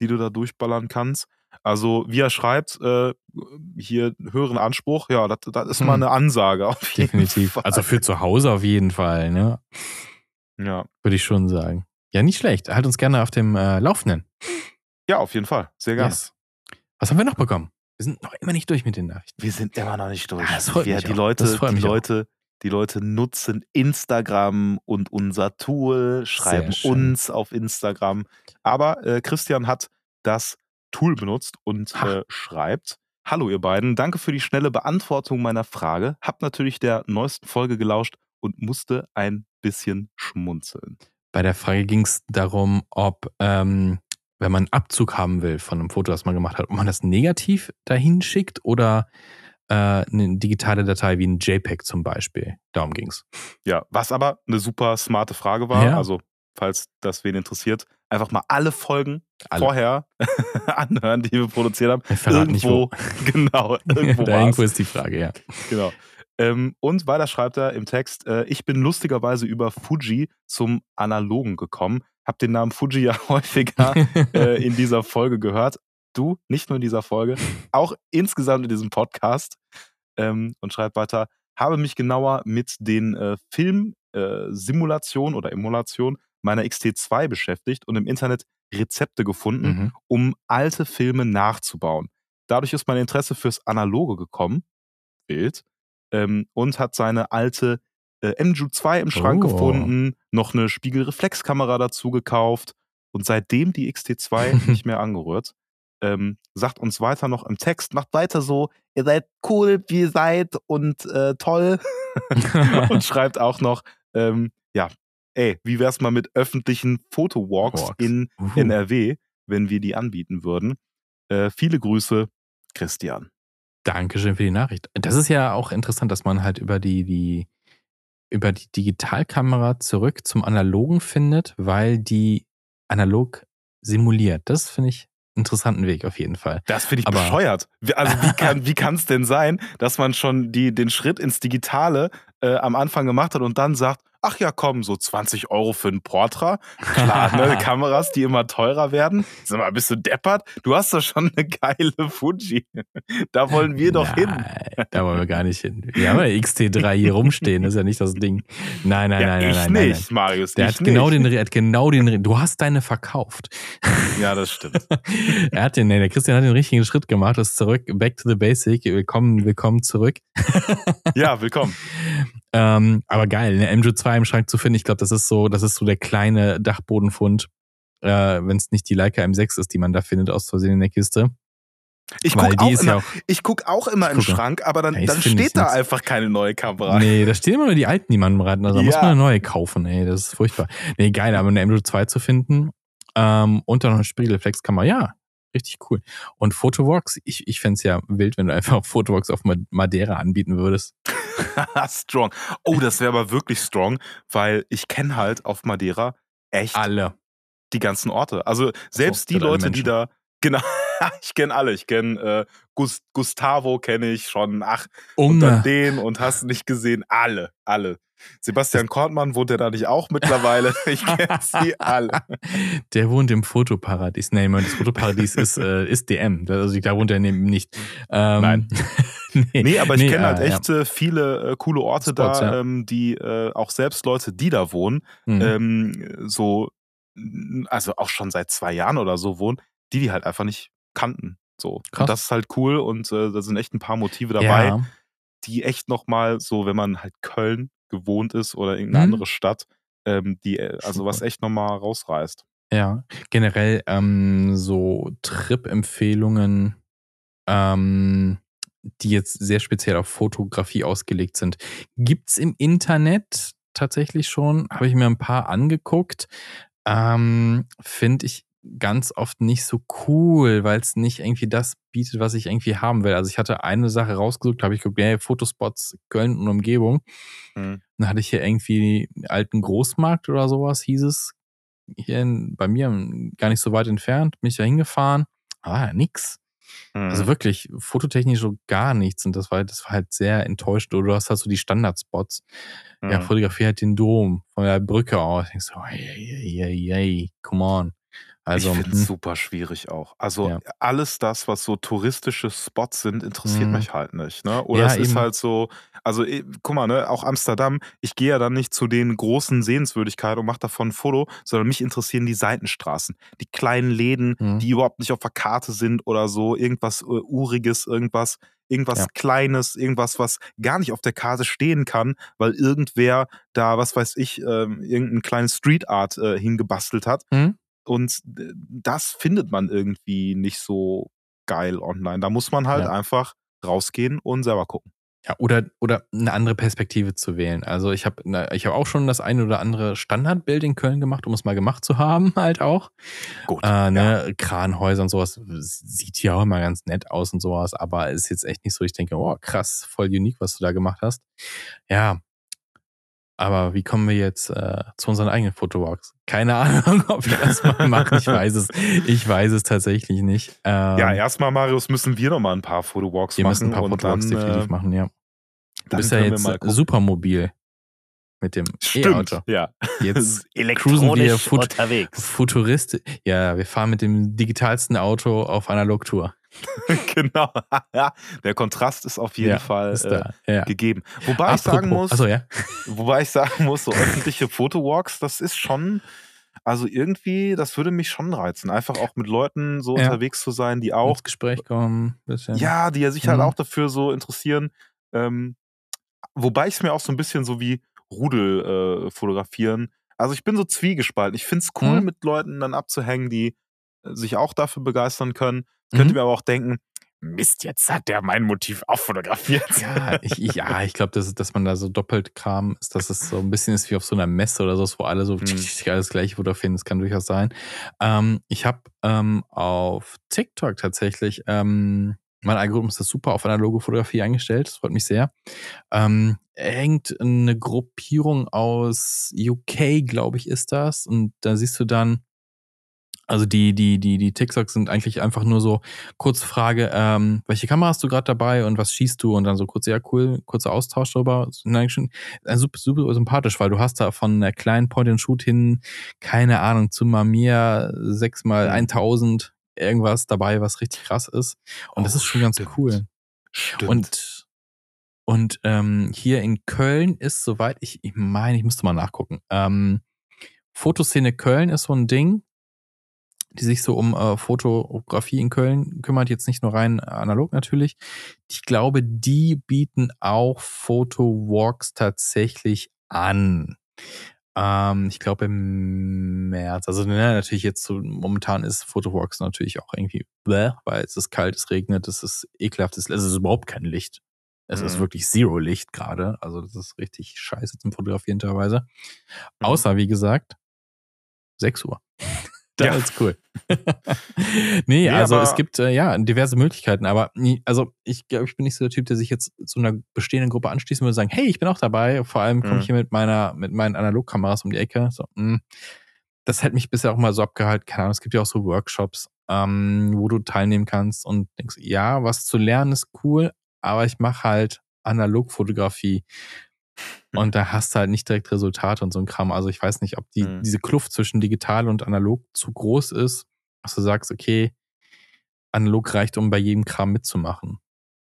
die du da durchballern kannst. Also, wie er schreibt, äh, hier höheren Anspruch, ja, das, das ist mal Hm. eine Ansage. Auf jeden Definitiv. Fall. Also für zu Hause auf jeden Fall, ne? ja. Würde ich schon sagen. Ja, nicht schlecht. Halt uns gerne auf dem äh, Laufenden. ja, auf jeden Fall. Sehr gerne. Yes. Was haben wir noch bekommen? Wir sind noch immer nicht durch mit den Nachrichten. Wir sind immer noch nicht durch. Ah, das freut Wir, mich die auch. Leute, die. Leute, die Leute nutzen Instagram und unser Tool, schreiben uns auf Instagram. Aber äh, Christian hat das Tool benutzt und äh, schreibt: Hallo ihr beiden, danke für die schnelle Beantwortung meiner Frage. Hab natürlich der neuesten Folge gelauscht und musste ein bisschen schmunzeln. Bei der Frage ging es darum, ob, ähm, wenn man einen Abzug haben will von einem Foto, das man gemacht hat, ob man das negativ dahin schickt oder eine digitale Datei wie ein JPEG zum Beispiel. Darum ging's. Ja, was aber eine super smarte Frage war. Ja. Also, falls das wen interessiert, einfach mal alle Folgen Alle. vorher anhören, die wir produziert haben. Wir verraten nicht, irgendwo, genau, irgendwo da irgendwo ist die Frage, ja. Genau. Ähm, und weiter schreibt er im Text, äh, ich bin lustigerweise über Fuji zum Analogen gekommen. Hab den Namen Fuji ja häufiger äh, in dieser Folge gehört. Du, nicht nur in dieser Folge, auch insgesamt in diesem Podcast. Ähm, und schreibt weiter, habe mich genauer mit den äh, Filmsimulationen oder Emulationen meiner XT2 beschäftigt und im Internet Rezepte gefunden, mhm. um alte Filme nachzubauen. Dadurch ist mein Interesse fürs Analoge gekommen, Bild, ähm, und hat seine alte äh, MJU 2 im Schrank Oh. gefunden, noch eine Spiegelreflexkamera dazu gekauft und seitdem die XT2 nicht mehr angerührt. Ähm, sagt uns weiter noch im Text, macht weiter so, ihr seid cool, wie ihr seid und äh, toll. und schreibt auch noch, ähm, ja, ey, wie wär's mal mit öffentlichen Fotowalks Walks. in Uhu. NRW, wenn wir die anbieten würden. Äh, viele Grüße, Christian. Dankeschön für die Nachricht. Das ist ja auch interessant, dass man halt über die, die, über die Digitalkamera zurück zum Analogen findet, weil die analog simuliert. Das finde ich interessanten Weg auf jeden Fall. Das finde ich Aber- bescheuert. Wie- Also wie kann wie kann es denn sein, dass man schon die, den Schritt ins Digitale äh, am Anfang gemacht hat und dann sagt, ach ja komm, so 20 Euro für ein Portra. Klar, ne, Kameras, die immer teurer werden. Sag mal, bist du deppert? Du hast doch schon eine geile Fuji. Da wollen wir doch hin. Nein, Da wollen wir gar nicht hin. Wir haben ja XT3 hier rumstehen, das ist ja nicht das Ding. Nein, nein, ja, nein, nein, ich nein, nein, nicht, nein. Marius. Der hat genau, nicht. den, er hat genau den, du hast deine verkauft. Ja, das stimmt. er hat den, nee, der Christian hat den richtigen Schritt gemacht, das ist zurück, back to the basic, willkommen, willkommen zurück. Ja, willkommen. Ähm, aber geil, eine MJ2 im Schrank zu finden, ich glaube, das ist so, das ist so der kleine Dachbodenfund, äh, wenn es nicht die Leica M6 ist, die man da findet aus Versehen in der Kiste. Ich gucke auch, ja auch. ich guck auch immer im. Schrank, aber dann, Ja, dann steht da nutz- einfach keine neue Kamera. Nee, da stehen immer nur die alten, die man raten. Also da muss Ja. man eine neue kaufen, ey. Das ist furchtbar. Nee, geil, aber eine MJ2 zu finden ähm, und dann noch eine Spiegelreflexkamera, ja, richtig cool. Und Photowalks, ich, ich fände es ja wild, wenn du einfach Photowalks auf Ma- Madeira anbieten würdest. strong. Oh, das wäre aber wirklich strong, weil ich kenne halt auf Madeira echt Alle. die ganzen Orte. Also selbst die sind alle Leute, die da, genau, ich kenne alle. Ich kenne äh, Gus, Gustavo kenne ich schon, ach, und Unge. den und hast nicht gesehen, alle, alle. Sebastian Kortmann wohnt ja da nicht auch mittlerweile. Ich kenne sie alle. Der wohnt im Fotoparadies. Nee, das Fotoparadies ist, äh, ist DM. Also da wohnt er neben nicht. Ähm, Nein. nee, Nee, aber ich nee, kenne halt äh, echt äh, viele äh, coole Orte Spots, da, ja. ähm, die äh, auch selbst Leute, die da wohnen, Ja. Mhm. ähm, so, also auch schon seit zwei Jahren oder so wohnen, die die halt einfach nicht kannten. So. Krass. Und das ist halt cool und äh, da sind echt ein paar Motive dabei, ja. die echt nochmal so, wenn man halt Köln gewohnt ist oder irgendeine Mhm. andere Stadt, ähm, die, äh, also was echt nochmal rausreißt. Ja, generell ähm, so Trip-Empfehlungen, ähm, die jetzt sehr speziell auf Fotografie ausgelegt sind. Gibt's im Internet tatsächlich schon, habe ich mir ein paar angeguckt. Ähm, Finde ich ganz oft nicht so cool, weil es nicht irgendwie das bietet, was ich irgendwie haben will. Also ich hatte eine Sache rausgesucht, habe ich geguckt, ja, Fotospots Köln und Umgebung. Mhm. Dann hatte ich hier irgendwie einen alten Großmarkt oder sowas, hieß es. Hier in, bei mir gar nicht so weit entfernt, bin ich da hingefahren. Ah, nix. Also Mhm. wirklich, fototechnisch so gar nichts. Und das war, das war halt sehr enttäuscht. Oder du hast halt so die Standardspots. Ja, Mhm. fotografier halt den Dom von der Brücke aus. Ich denk so, ey, ey, ey, ey, come on. Also, ich finde es hm, super schwierig auch. Also ja. alles das, was so touristische Spots sind, interessiert Mhm. mich halt nicht. Ne? Oder Ja, es ist eben. halt so, also eh, guck mal, ne, auch Amsterdam, ich gehe ja dann nicht zu den großen Sehenswürdigkeiten und mache davon ein Foto, sondern mich interessieren die Seitenstraßen, die kleinen Läden, Mhm. die überhaupt nicht auf der Karte sind oder so, irgendwas äh, Uriges, irgendwas, irgendwas Ja. Kleines, irgendwas, was gar nicht auf der Karte stehen kann, weil irgendwer da, was weiß ich, ähm, irgendein kleines Street Art äh, hingebastelt hat. Mhm. Und das findet man irgendwie nicht so geil online. Da muss man halt Ja. einfach rausgehen und selber gucken. Ja, oder, oder eine andere Perspektive zu wählen. Also ich habe ich hab auch schon das eine oder andere Standardbild in Köln gemacht, um es mal gemacht zu haben, halt auch. Gut. Äh, ne, Kranhäuser und sowas sieht ja auch immer ganz nett aus und sowas, aber ist jetzt echt nicht so, ich denke, oh krass, voll unique, was du da gemacht hast. Ja. Aber wie kommen wir jetzt äh, zu unseren eigenen Fotowalks? Keine Ahnung, ob wir das mal machen. Ich weiß es. Ich weiß es tatsächlich nicht. Ähm, ja, erstmal, Marius, müssen wir noch mal ein paar Fotowalks wir machen. müssen ein paar Fotowalks dann, definitiv äh, machen, ja. Du bist ja wir jetzt super mobil mit dem E-Auto. ja. Jetzt Elektronisch cruisen wir fut unterwegs. Futurist. Ja, wir fahren mit dem digitalsten Auto auf Analogtour. genau. Der Kontrast ist auf jeden Ja, Fall äh. Ja. gegeben. Wobei ich sagen muss, Achso, ja. wobei ich sagen muss, so öffentliche Fotowalks, das ist schon, also irgendwie, das würde mich schon reizen. Einfach auch mit Leuten so unterwegs zu sein, die auch Ins Gespräch kommen. Bisschen. Ja, die ja sich halt Mhm. auch dafür so interessieren. Ähm, wobei ich es mir auch so ein bisschen so wie Rudel äh, fotografieren. Also ich bin so zwiegespalten. Ich finde es cool, Mhm. mit Leuten dann abzuhängen, die äh, sich auch dafür begeistern können. Könnte Mhm. mir aber auch denken, Mist, jetzt hat der mein Motiv auch fotografiert. Ja, ich, ja, ich glaube, dass, dass man da so doppelt Kram ist, dass es so ein bisschen ist wie auf so einer Messe oder so, wo alle so Mhm. alles gleich fotografieren. Das kann durchaus sein. Ähm, ich habe ähm, auf TikTok tatsächlich, ähm, mein Algorithmus ist super auf analoge Fotografie eingestellt. Das freut mich sehr. Ähm, hängt eine Gruppierung aus UK, glaube ich, ist das. Und da siehst du dann, also die, die, die, die TikToks sind eigentlich einfach nur so, kurze Frage, ähm, welche Kamera hast du gerade dabei und was schießt du? Und dann so kurz, ja, cool, kurzer Austausch darüber. Nein, schon, äh, super, super sympathisch, weil du hast da von einer kleinen Point-and-Shoot hin, keine Ahnung, zu Mamiya 6 mal Mhm. 1000 irgendwas dabei, was richtig krass ist. Und das Oh, ist schon ganz stimmt. cool. Stimmt. Und, und ähm, hier in Köln ist, soweit ich, ich meine, ich müsste mal nachgucken. Ähm, Fotoszene Köln ist so ein Ding, die sich so um äh, Fotografie in Köln kümmert, jetzt nicht nur rein analog natürlich. Ich glaube, die bieten auch Fotowalks tatsächlich an. Ähm, ich glaube im März. Also ne, natürlich jetzt so momentan ist Photowalks natürlich auch irgendwie bläh, weil es ist kalt, es regnet, es ist ekelhaft, es ist überhaupt kein Licht. Es ist Mhm. wirklich Zero Licht gerade. Also das ist richtig scheiße zum Fotografieren teilweise. Mhm. Außer, wie gesagt, 6 Uhr. Da Ja. ist cool. nee, Nee, also es gibt äh, ja diverse Möglichkeiten, aber nie, also ich glaube, ich bin nicht so der Typ, der sich jetzt zu einer bestehenden Gruppe anschließen würde und sagen, hey, ich bin auch dabei. Vor allem komme Mhm. ich hier mit meiner, mit meinen Analogkameras um die Ecke. So, mh. das hätte mich bisher auch mal so abgehalten. Keine Ahnung, es gibt ja auch so Workshops, ähm, wo du teilnehmen kannst und denkst, ja, was zu lernen ist cool, aber ich mache halt Analogfotografie. Und da hast du halt nicht direkt Resultate und so ein Kram. Also ich weiß nicht, ob die, Mhm. diese Kluft zwischen digital und analog zu groß ist, dass du sagst, okay, analog reicht, um bei jedem Kram mitzumachen.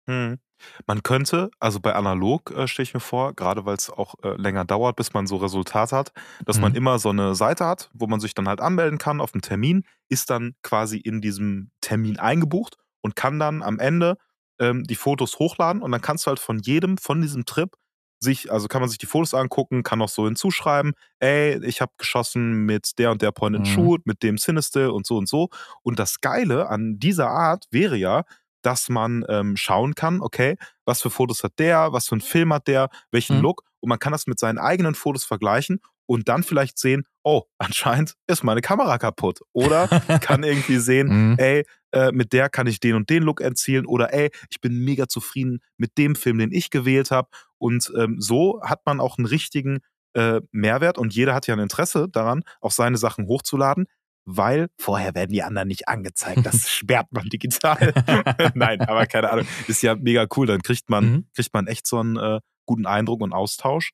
Hm. Man könnte, also bei analog äh, stelle ich mir vor, gerade weil es auch äh, länger dauert, bis man so Resultat hat, dass man Mhm. immer so eine Seite hat, wo man sich dann halt anmelden kann auf einen Termin, ist dann quasi in diesem Termin eingebucht und kann dann am Ende ähm, die Fotos hochladen und dann kannst du halt von jedem von diesem Trip sich, also kann man sich die Fotos angucken, kann auch so hinzuschreiben, ey, ich habe geschossen mit der und der Point and Mhm. Shoot, mit dem Cinestill und so und so. Und das Geile an dieser Art wäre ja, dass man ähm, schauen kann, okay, was für Fotos hat der, was für einen Film hat der, welchen Mhm. Look und man kann das mit seinen eigenen Fotos vergleichen und dann vielleicht sehen, oh, anscheinend ist meine Kamera kaputt oder kann irgendwie sehen, Mhm. ey, äh, mit der kann ich den und den Look erzielen oder ey, ich bin mega zufrieden mit dem Film, den ich gewählt habe und ähm, so hat man auch einen richtigen äh, Mehrwert und jeder hat ja ein Interesse daran, auch seine Sachen hochzuladen, weil vorher werden die anderen nicht angezeigt. Das sperrt man digital. Nein, aber keine Ahnung. Ist ja mega cool. Dann kriegt man, mhm. kriegt man echt so einen äh, guten Eindruck und Austausch.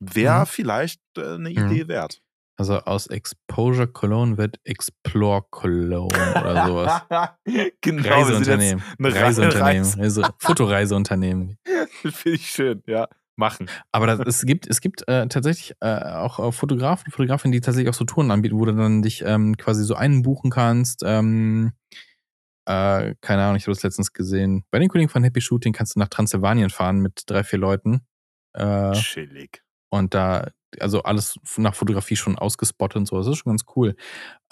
Wäre mhm. vielleicht äh, eine mhm. Idee wert. Also aus Exposure Cologne wird Explore Cologne oder sowas. genau, Reiseunternehmen. Reiseunternehmen. Reise. Also Fotoreiseunternehmen. Finde ich schön, ja. Machen. Aber das, es gibt, es gibt äh, tatsächlich äh, auch äh, Fotografen, Fotografinnen, die tatsächlich auch so Touren anbieten, wo du dann dich ähm, quasi so einbuchen kannst. Ähm, äh, keine Ahnung, ich habe das letztens gesehen. Bei den Kollegen von Happy Shooting kannst du nach Transsilvanien fahren mit drei, vier Leuten. Äh, Chillig. Und da, also alles nach Fotografie schon ausgespottet und so. Das ist schon ganz cool.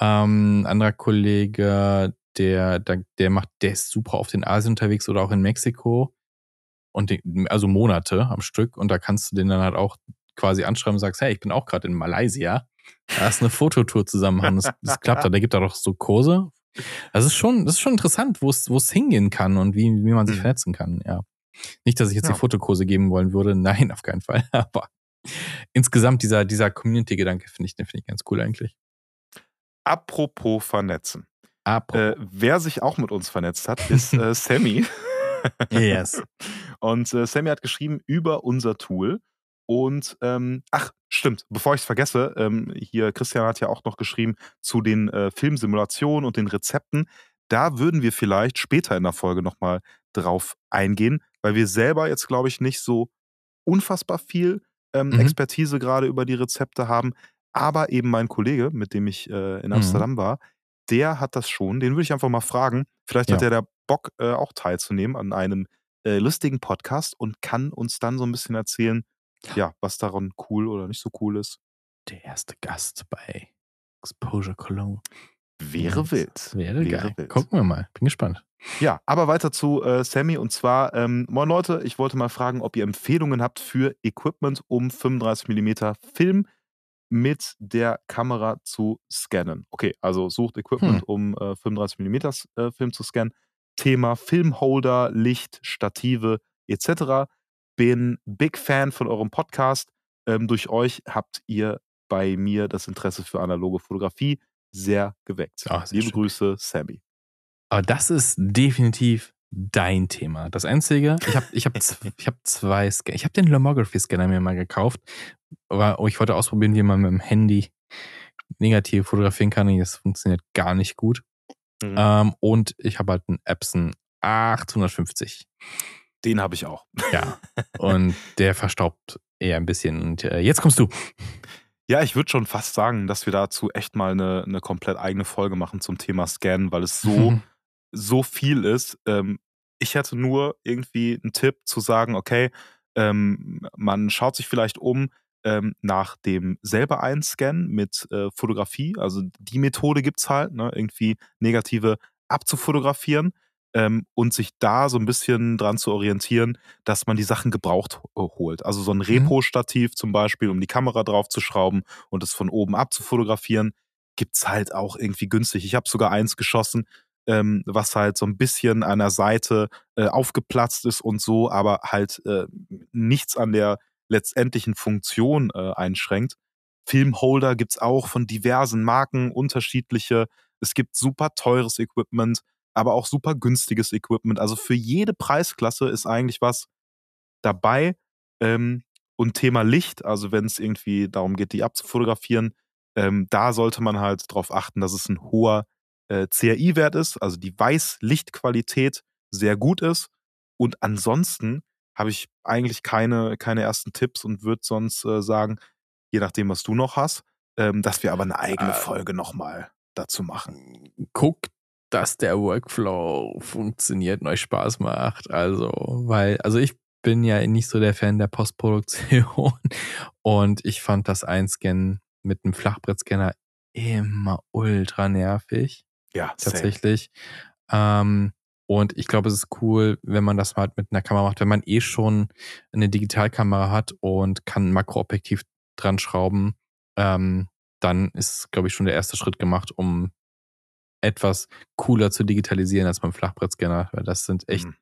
Ähm, anderer Kollege, der, der, der macht, der ist super auf den Asien unterwegs oder auch in Mexiko. Und die, also Monate am Stück. Und da kannst du den dann halt auch quasi anschreiben und sagst, hey, ich bin auch gerade in Malaysia. Da ist eine Fototour zusammen haben. Das, das klappt da. Der gibt da doch so Kurse. Das ist schon, das ist schon interessant, wo es, wo es hingehen kann und wie, wie man sich mhm. vernetzen kann, ja. Nicht, dass ich jetzt ja. die Fotokurse geben wollen würde. Nein, auf keinen Fall. Aber insgesamt dieser, dieser Community-Gedanke finde ich, den finde ich ganz cool eigentlich. Apropos vernetzen. Apropos. Äh, wer sich auch mit uns vernetzt hat, ist äh, Sammy. yes. Und äh, Sammy hat geschrieben über unser Tool. Und ähm, ach, stimmt, bevor ich es vergesse, ähm, hier Christian hat ja auch noch geschrieben zu den äh, Filmsimulationen und den Rezepten. Da würden wir vielleicht später in der Folge nochmal drauf eingehen, weil wir selber jetzt, glaube ich, nicht so unfassbar viel ähm, mhm. Expertise gerade über die Rezepte haben. Aber eben mein Kollege, mit dem ich äh, in mhm. Amsterdam mhm. war, der hat das schon. Den würde ich einfach mal fragen. Vielleicht ja. hat er da Bock, äh, auch teilzunehmen an einem äh, lustigen Podcast und kann uns dann so ein bisschen erzählen, ja, was daran cool oder nicht so cool ist. Der erste Gast bei Exposure Cologne. Wäre wild. Wäre, Wäre geil. Wild. Gucken wir mal. Bin gespannt. Ja, aber weiter zu äh, Sammy und zwar, ähm, moin Leute, ich wollte mal fragen, ob ihr Empfehlungen habt für Equipment, um 35mm Film mit der Kamera zu scannen. Okay, also sucht Equipment, hm. um äh, 35mm äh, Film zu scannen. Thema Filmholder, Licht, Stative etc. Bin Big Fan von eurem Podcast. Ähm, durch euch habt ihr bei mir das Interesse für analoge Fotografie sehr geweckt. Ach, sehr Liebe schön. Grüße, Sammy. Aber das ist definitiv dein Thema. Das Einzige, ich habe ich hab, ich hab zwei Scanner. Ich habe den Lomography-Scanner mir mal gekauft. Aber ich wollte ausprobieren, wie man mit dem Handy negativ fotografieren kann. das funktioniert gar nicht gut. Mhm. Ähm, und ich habe halt einen Epson 850. Den habe ich auch. Ja. Und der verstaubt eher ein bisschen. Und äh, jetzt kommst du. Ja, ich würde schon fast sagen, dass wir dazu echt mal eine, eine komplett eigene Folge machen zum Thema Scan, weil es so, so viel ist. Ähm, ich hätte nur irgendwie einen Tipp zu sagen, okay, ähm, man schaut sich vielleicht um ähm, nach dem selber einscannen mit äh, Fotografie. Also die Methode gibt es halt, ne, irgendwie negative abzufotografieren ähm, und sich da so ein bisschen dran zu orientieren, dass man die Sachen gebraucht holt. Also so ein mhm. Repo-Stativ zum Beispiel, um die Kamera draufzuschrauben und es von oben abzufotografieren, gibt es halt auch irgendwie günstig. Ich habe sogar eins geschossen, ähm, was halt so ein bisschen an der Seite äh, aufgeplatzt ist und so, aber halt äh, nichts an der letztendlichen Funktion äh, einschränkt. Filmholder gibt es auch von diversen Marken, unterschiedliche. Es gibt super teures Equipment aber auch super günstiges Equipment. Also für jede Preisklasse ist eigentlich was dabei. Ähm, und Thema Licht, also wenn es irgendwie darum geht, die abzufotografieren, ähm, da sollte man halt darauf achten, dass es ein hoher äh, CRI-Wert ist, also die Weißlichtqualität sehr gut ist. Und ansonsten habe ich eigentlich keine, keine ersten Tipps und würde sonst äh, sagen, je nachdem, was du noch hast, ähm, dass wir aber eine eigene äh, Folge nochmal dazu machen. Guck dass der Workflow funktioniert und euch Spaß macht. Also, weil, also ich bin ja nicht so der Fan der Postproduktion und ich fand das Einscannen mit einem Flachbrettscanner immer ultra nervig. Ja, tatsächlich. Ähm, und ich glaube, es ist cool, wenn man das halt mit einer Kamera macht, wenn man eh schon eine Digitalkamera hat und kann ein Makroobjektiv dran schrauben, ähm, dann ist, glaube ich, schon der erste Schritt gemacht, um etwas cooler zu digitalisieren als beim Flachbrettscanner, weil das sind echt mhm.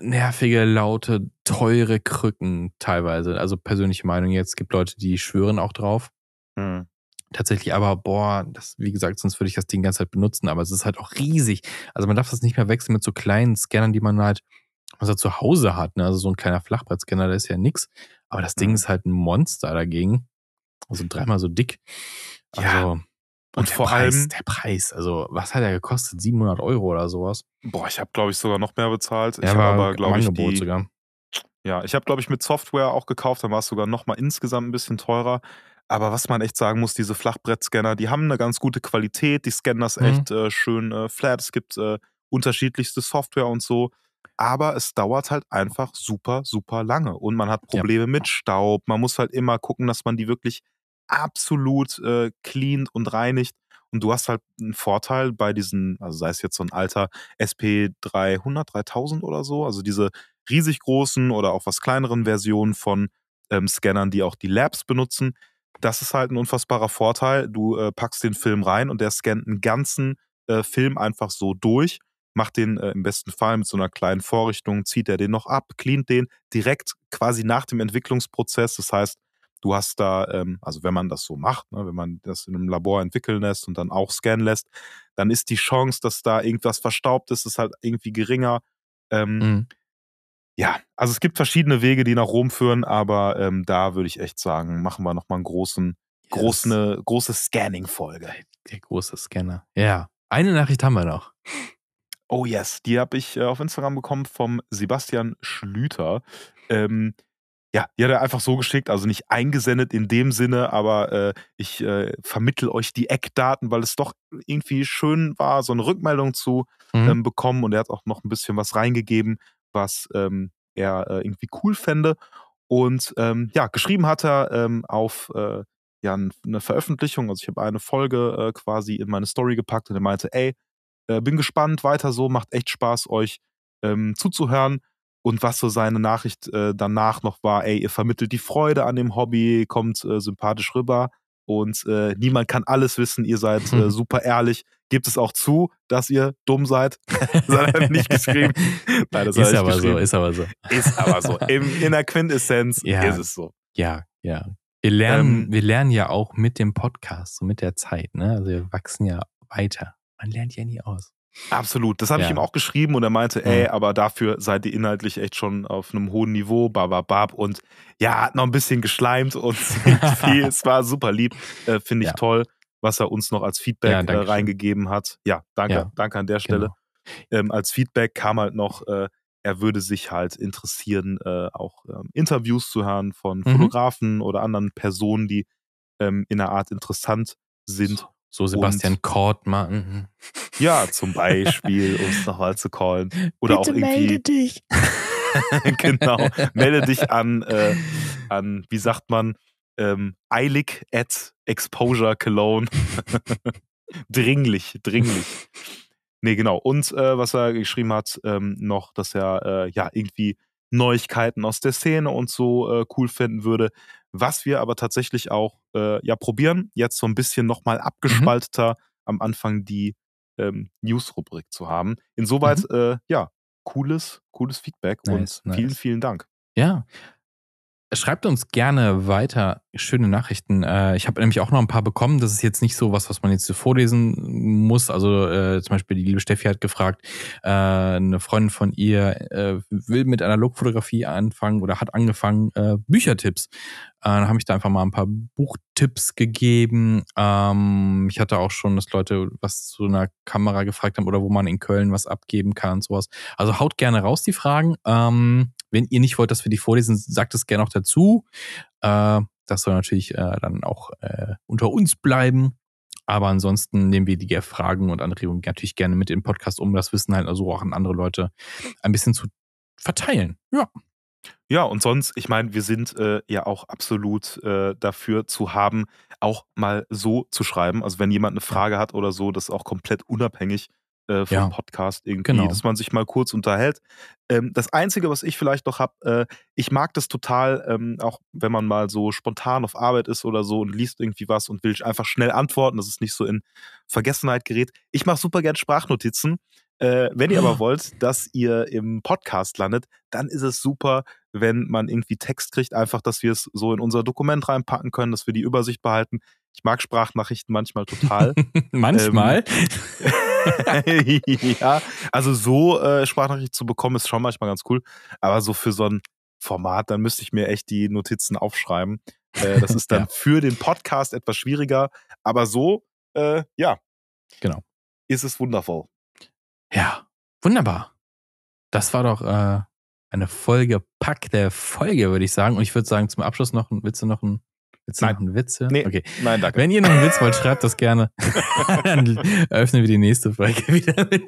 nervige, laute, teure Krücken teilweise. Also persönliche Meinung jetzt, es gibt Leute, die schwören auch drauf. Mhm. Tatsächlich, aber boah, das, wie gesagt, sonst würde ich das Ding die ganze Zeit benutzen, aber es ist halt auch riesig. Also man darf das nicht mehr wechseln mit so kleinen Scannern, die man halt, was er zu Hause hat. Ne? Also so ein kleiner Flachbrettscanner, der ist ja nix. Aber das Ding Mhm. ist halt ein Monster dagegen. Also dreimal so dick. Ja. Und, Und der vor Preis, allem- der Preis, also was hat er gekostet? 700 Euro oder sowas? Boah, ich habe, glaube ich, sogar noch mehr bezahlt. ich habe aber, glaube ich, die, sogar. Ja, ich habe, glaube ich, mit Software auch gekauft, dann war es sogar nochmal insgesamt ein bisschen teurer. Aber was man echt sagen muss, diese Flachbrettscanner, die haben eine ganz gute Qualität, die scannen das Mhm. echt äh, schön äh, flat. Es gibt äh, unterschiedlichste Software und so. Aber es dauert halt einfach super, super lange. Und man hat Ja. Probleme mit Staub. Man muss halt immer gucken, dass man die wirklich absolut äh, cleant und reinigt. Und du hast halt einen Vorteil bei diesen, also sei es jetzt so ein alter SP300, 3000 oder so, also diese riesig großen oder auch was kleineren Versionen von ähm, Scannern, die auch die Labs benutzen. Das ist halt ein unfassbarer Vorteil. Du äh, packst den Film rein und der scannt einen ganzen äh, Film einfach so durch, macht den äh, im besten Fall mit so einer kleinen Vorrichtung, zieht er den noch ab, cleant den direkt quasi nach dem Entwicklungsprozess. Das heißt, du hast da, ähm, also wenn man das so macht, ne, wenn man das in einem Labor entwickeln lässt und dann auch scannen lässt, dann ist die Chance, dass da irgendwas verstaubt ist, ist halt irgendwie geringer. Ähm, Mhm. ja, also es gibt verschiedene Wege, die nach Rom führen, aber ähm, da würde ich echt sagen, machen wir nochmal einen großen, Ja, groß, das- eine große Scanning-Folge. Der große Scanner. Ja. Eine Nachricht haben wir noch. Oh yes, die habe ich äh, auf Instagram bekommen vom Sebastian Schlüter. Ähm, ja, die hat er einfach so geschickt, also nicht eingesendet in dem Sinne, aber äh, ich äh, vermittel euch die Eckdaten, weil es doch irgendwie schön war, so eine Rückmeldung zu Mhm. ähm, bekommen und er hat auch noch ein bisschen was reingegeben, was ähm, er äh, irgendwie cool fände. Und ähm, ja, geschrieben hat er ähm, auf äh, ja, eine Veröffentlichung, also ich habe eine Folge äh, quasi in meine Story gepackt und er meinte, ey, äh, bin gespannt, weiter so, macht echt Spaß, euch ähm, zuzuhören. Und was so seine Nachricht äh, danach noch war, ey, ihr vermittelt die Freude an dem Hobby, kommt äh, sympathisch rüber und äh, niemand kann alles wissen, ihr seid äh, super ehrlich. Gibt es auch zu, dass ihr dumm seid? das hat er nicht geschrieben. Nein, das ist er aber so, ist aber so. Ist aber so. Im, in der Quintessenz Ja. ist es so. Ja, ja. Wir lernen, Ähm, wir lernen ja auch mit dem Podcast, so mit der Zeit, ne? Also wir wachsen ja weiter. Man lernt ja nie aus. Absolut. Das habe ich Ja. ihm auch geschrieben und er meinte, ey, aber dafür seid ihr inhaltlich echt schon auf einem hohen Niveau, bababab. Und ja, hat noch ein bisschen geschleimt und viel. es war super lieb. Äh, Finde ich Ja. toll, was er uns noch als Feedback Ja, äh, reingegeben hat. Ja, danke, danke an der Stelle. Genau. Ähm, als Feedback kam halt noch, äh, er würde sich halt interessieren, äh, auch ähm, Interviews zu hören von Mhm. Fotografen oder anderen Personen, die ähm, in der Art interessant sind. So Sebastian Kortmann. Ja, zum Beispiel, um es nochmal zu callen. Oder auch irgendwie. dich. genau. Melde dich an, äh, an, wie sagt man, ähm, eilig at Exposure Cologne. dringlich, dringlich. Nee, genau. Und äh, was er geschrieben hat, ähm, noch, dass er äh, ja irgendwie Neuigkeiten aus der Szene und so äh, cool finden würde. Was wir aber tatsächlich auch äh, ja probieren, jetzt so ein bisschen nochmal abgespalteter am Anfang die ähm, News-Rubrik zu haben. Insoweit, äh, ja, cooles, cooles Feedback Nice, und vielen, nice. vielen Dank. Ja. Schreibt uns gerne weiter schöne Nachrichten. Äh, ich habe nämlich auch noch ein paar bekommen. Das ist jetzt nicht so was, was man jetzt vorlesen muss. Also äh, zum Beispiel die liebe Steffi hat gefragt, äh, eine Freundin von ihr äh, will mit Analogfotografie anfangen oder hat angefangen, äh, Büchertipps. Äh, dann habe ich da einfach mal ein paar Buchtipps gegeben. Ähm, ich hatte auch schon, dass Leute was zu einer Kamera gefragt haben oder wo man in Köln was abgeben kann und sowas. Also haut gerne raus die Fragen. Ähm, wenn ihr nicht wollt, dass wir die vorlesen, sagt es gerne auch dazu. Äh, das soll natürlich äh, dann auch äh, unter uns bleiben. Aber ansonsten nehmen wir die Fragen und Anregungen natürlich gerne mit in den Podcast, um das Wissen halt also auch an andere Leute ein bisschen zu verteilen. Ja. Ja, und sonst, ich meine, wir sind äh, ja auch absolut äh, dafür zu haben, auch mal so zu schreiben. Also wenn jemand eine Frage hat oder so, das ist auch komplett unabhängig äh, vom Ja. Podcast irgendwie, Genau. dass man sich mal kurz unterhält. Ähm, das Einzige, was ich vielleicht noch habe, äh, ich mag das total, ähm, auch wenn man mal so spontan auf Arbeit ist oder so und liest irgendwie was und will einfach schnell antworten, dass es nicht so in Vergessenheit gerät. Ich mache super gern Sprachnotizen. Äh, wenn ihr aber wollt, dass ihr im Podcast landet, dann ist es super, wenn man irgendwie Text kriegt, einfach, dass wir es so in unser Dokument reinpacken können, dass wir die Übersicht behalten. Ich mag Sprachnachrichten manchmal total. manchmal. Ähm, ja, also so äh, Sprachnachrichten zu bekommen, ist schon manchmal ganz cool. Aber so für so ein Format, dann müsste ich mir echt die Notizen aufschreiben. Äh, das ist dann Ja. für den Podcast etwas schwieriger. Aber so, äh, ja, Genau. ist es wundervoll. Ja, wunderbar. Das war doch äh, eine vollgepackte Folge, würde ich sagen. Und ich würde sagen, zum Abschluss noch ein, willst du noch ein, du Nein. noch einen Witz? hören? Nee. Okay. Nein, danke. Wenn ihr noch einen Witz wollt, schreibt das gerne. Dann öffnen wir die nächste Folge wieder mit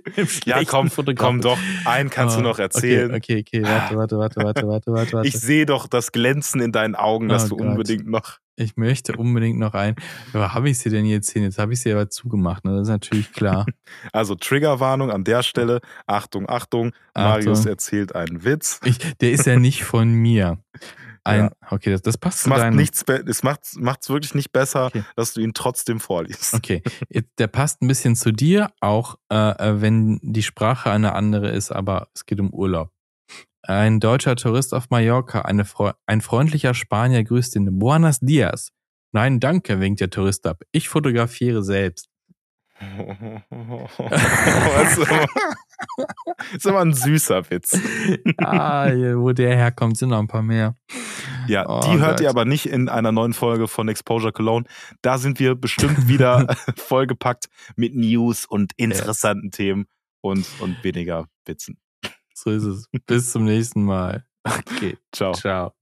ja, komm, komm doch. Einen kannst du Oh, noch erzählen. Okay, okay, okay, warte, warte, warte, warte, warte, warte, warte. Ich sehe doch das Glänzen in deinen Augen, dass Oh du Gott. unbedingt noch. Ich möchte unbedingt noch ein. Aber habe ich sie denn jetzt hin? Jetzt habe ich sie aber zugemacht. Ne? Das ist natürlich klar. Also Triggerwarnung an der Stelle. Achtung, Achtung. Marius Achtung. erzählt einen Witz. Ich, der ist ja nicht von mir. Ein, Okay, das, das passt Es zu macht deinem. nichts, es macht es wirklich nicht besser, Okay. dass du ihn trotzdem vorliest. Okay, der passt ein bisschen zu dir, auch äh, äh, wenn die Sprache eine andere ist, aber es geht um Urlaub. Ein deutscher Tourist auf Mallorca, eine Freu ein freundlicher Spanier grüßt ihn. Buenos dias. Nein, danke, winkt der Tourist ab. Ich fotografiere selbst. Das ist aber, ist aber ein süßer Witz. ah, wo der herkommt, sind noch ein paar mehr. Ja, Oh die hört Gott. ihr aber nicht in einer neuen Folge von Exposure Cologne. Da sind wir bestimmt wieder vollgepackt mit News und interessanten Themen und, und weniger Witzen. So ist es. Bis zum nächsten Mal. Okay, Ciao. ciao.